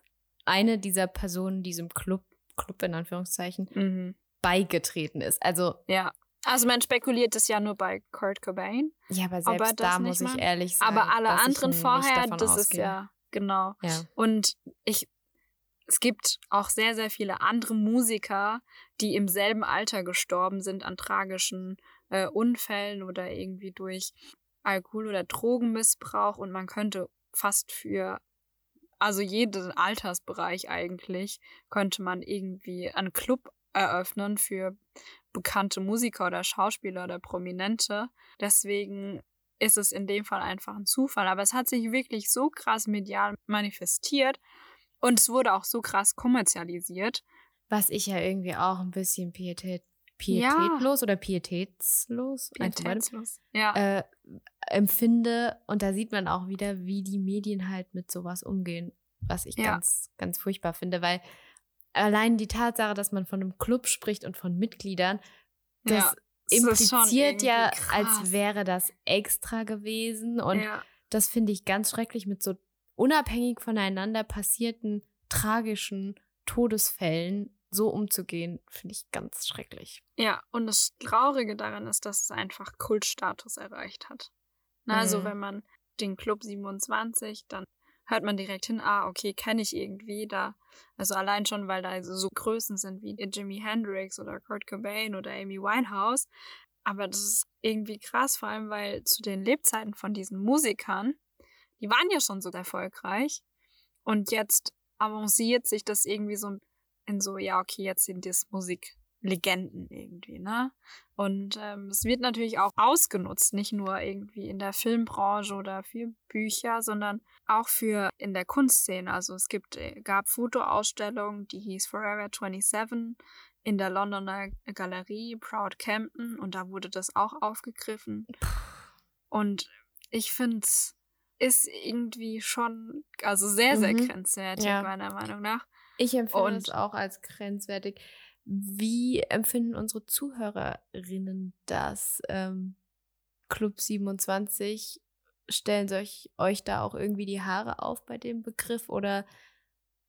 S3: eine dieser Personen diesem Club, Club in Anführungszeichen, mhm. beigetreten ist. Also
S4: ja. Also man spekuliert es ja nur bei Kurt Cobain.
S3: Ja, aber selbst da muss ich ehrlich sagen.
S4: Aber alle anderen vorher, das ausgehe. ist ja genau. Ja. Und ich es gibt auch sehr, sehr viele andere Musiker, die im selben Alter gestorben sind an tragischen äh, Unfällen oder irgendwie durch Alkohol- oder Drogenmissbrauch. Und man könnte fast für, also jeden Altersbereich eigentlich, könnte man irgendwie einen Club eröffnen für bekannte Musiker oder Schauspieler oder Prominente. Deswegen ist es in dem Fall einfach ein Zufall. Aber es hat sich wirklich so krass medial manifestiert und es wurde auch so krass kommerzialisiert.
S3: Was ich ja irgendwie auch ein bisschen Pietät, pietätlos ja. oder pietätslos,
S4: pietätslos.
S3: Ja. Äh, empfinde. Und da sieht man auch wieder, wie die Medien halt mit sowas umgehen, was ich ja. ganz, ganz furchtbar finde, weil allein die Tatsache, dass man von einem Club spricht und von Mitgliedern, das impliziert ja, krass. als wäre das extra gewesen. Und das finde ich ganz schrecklich mit so unabhängig voneinander passierten tragischen Todesfällen so umzugehen, finde ich ganz schrecklich.
S4: Ja, und das Traurige daran ist, dass es einfach Kultstatus erreicht hat. Na, also mhm. wenn man den Club 27, dann hört man direkt hin, ah, okay, kenne ich irgendwie da. Also allein schon, weil da so Größen sind wie Jimi Hendrix oder Kurt Cobain oder Amy Winehouse. Aber das ist irgendwie krass, vor allem weil zu den Lebzeiten von diesen Musikern, die waren ja schon so erfolgreich. Und jetzt avanciert sich das irgendwie so in so, ja, okay, jetzt sind das Musiklegenden irgendwie, ne? Und ähm, es wird natürlich auch ausgenutzt, nicht nur irgendwie in der Filmbranche oder für Bücher, sondern auch für in der Kunstszene. Also es gibt, äh, gab Fotoausstellungen, die hieß Forever 27 in der Londoner Galerie Proud Campton und da wurde das auch aufgegriffen. Und ich finde es ist irgendwie schon, also sehr, sehr mhm. grenzwertig, ja. meiner Meinung nach.
S3: Ich empfinde es auch als grenzwertig. Wie empfinden unsere Zuhörerinnen das? Ähm, Club 27, stellen sich euch da auch irgendwie die Haare auf bei dem Begriff oder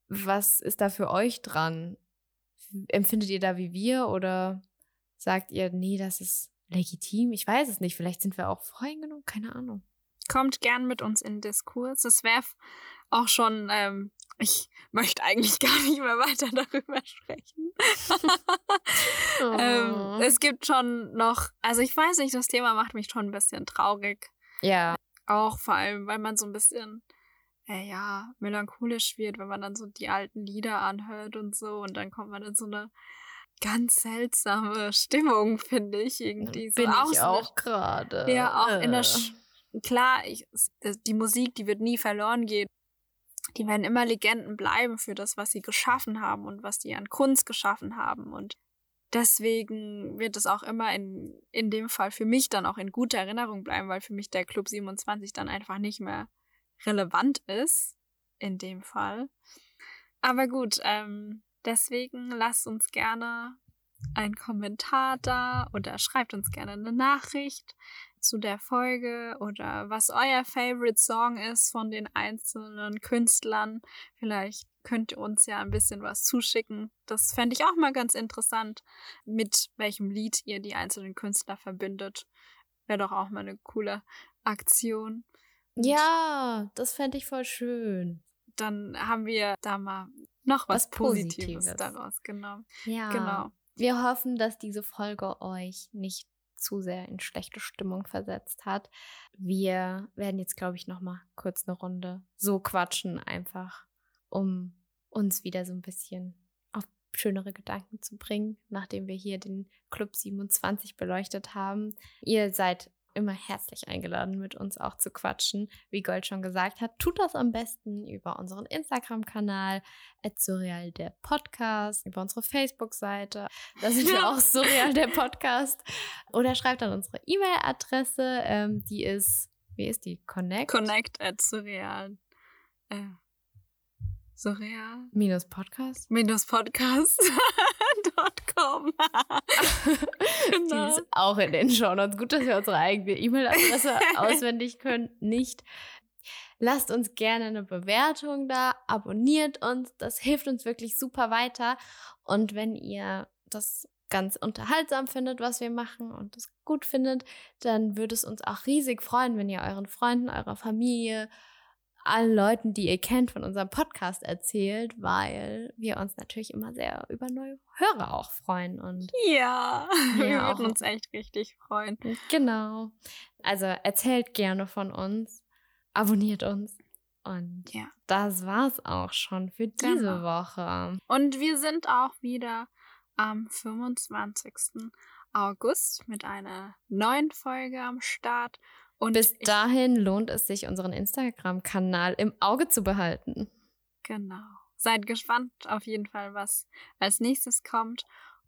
S3: was ist da für euch dran? Empfindet ihr da wie wir oder sagt ihr, nee, das ist legitim? Ich weiß es nicht. Vielleicht sind wir auch voreingenommen, keine Ahnung.
S4: Kommt gern mit uns in Diskurs. Es wäre auch schon, ähm, ich möchte eigentlich gar nicht mehr weiter darüber sprechen. oh. ähm, es gibt schon noch, also ich weiß nicht, das Thema macht mich schon ein bisschen traurig.
S3: Ja.
S4: Auch vor allem, weil man so ein bisschen, äh, ja, melancholisch wird, wenn man dann so die alten Lieder anhört und so und dann kommt man in so eine ganz seltsame Stimmung, finde ich irgendwie.
S3: Bin so ich auch gerade.
S4: Ja, auch äh. in der, Sch klar, ich, die Musik, die wird nie verloren gehen die werden immer Legenden bleiben für das, was sie geschaffen haben und was die an Kunst geschaffen haben. Und deswegen wird es auch immer in, in dem Fall für mich dann auch in guter Erinnerung bleiben, weil für mich der Club 27 dann einfach nicht mehr relevant ist, in dem Fall. Aber gut, ähm, deswegen lasst uns gerne einen Kommentar da oder schreibt uns gerne eine Nachricht zu der Folge oder was euer Favorite Song ist von den einzelnen Künstlern. Vielleicht könnt ihr uns ja ein bisschen was zuschicken. Das fände ich auch mal ganz interessant, mit welchem Lied ihr die einzelnen Künstler verbindet. Wäre doch auch mal eine coole Aktion.
S3: Und ja, das fände ich voll schön.
S4: Dann haben wir da mal noch was, was Positives, Positives daraus
S3: genommen. Ja. Genau. Wir hoffen, dass diese Folge euch nicht zu sehr in schlechte Stimmung versetzt hat. Wir werden jetzt, glaube ich, noch mal kurz eine Runde so quatschen, einfach um uns wieder so ein bisschen auf schönere Gedanken zu bringen, nachdem wir hier den Club 27 beleuchtet haben. Ihr seid immer herzlich eingeladen, mit uns auch zu quatschen. Wie Gold schon gesagt hat, tut das am besten über unseren Instagram-Kanal, surreal der Podcast, über unsere Facebook-Seite. Da sind wir auch surreal der Podcast. Oder schreibt an unsere E-Mail-Adresse, ähm, die ist, wie ist die? Connect?
S4: Connect at surreal. Äh, surreal.
S3: Minus Podcast?
S4: Minus Podcast. gmail.com.
S3: genau. Die ist auch in den Shownotes. Gut, dass wir unsere eigene E-Mail-Adresse auswendig können. Nicht. Lasst uns gerne eine Bewertung da, abonniert uns, das hilft uns wirklich super weiter. Und wenn ihr das ganz unterhaltsam findet, was wir machen und es gut findet, dann würde es uns auch riesig freuen, wenn ihr euren Freunden, eurer Familie, allen Leuten, die ihr kennt, von unserem Podcast erzählt, weil wir uns natürlich immer sehr über neue Hörer auch freuen. Und
S4: ja, wir würden uns echt richtig freuen.
S3: Genau. Also erzählt gerne von uns, abonniert uns. Und ja. das war's auch schon für diese genau. Woche.
S4: Und wir sind auch wieder am 25. August mit einer neuen Folge am Start.
S3: Und bis dahin lohnt es sich, unseren Instagram-Kanal im Auge zu behalten.
S4: Genau. Seid gespannt auf jeden Fall, was als nächstes kommt.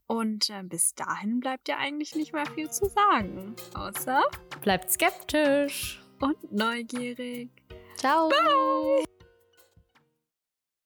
S4: Und äh, bis dahin bleibt ja eigentlich nicht mehr viel zu sagen. Außer
S3: bleibt skeptisch
S4: und neugierig.
S3: Ciao.
S4: Bye.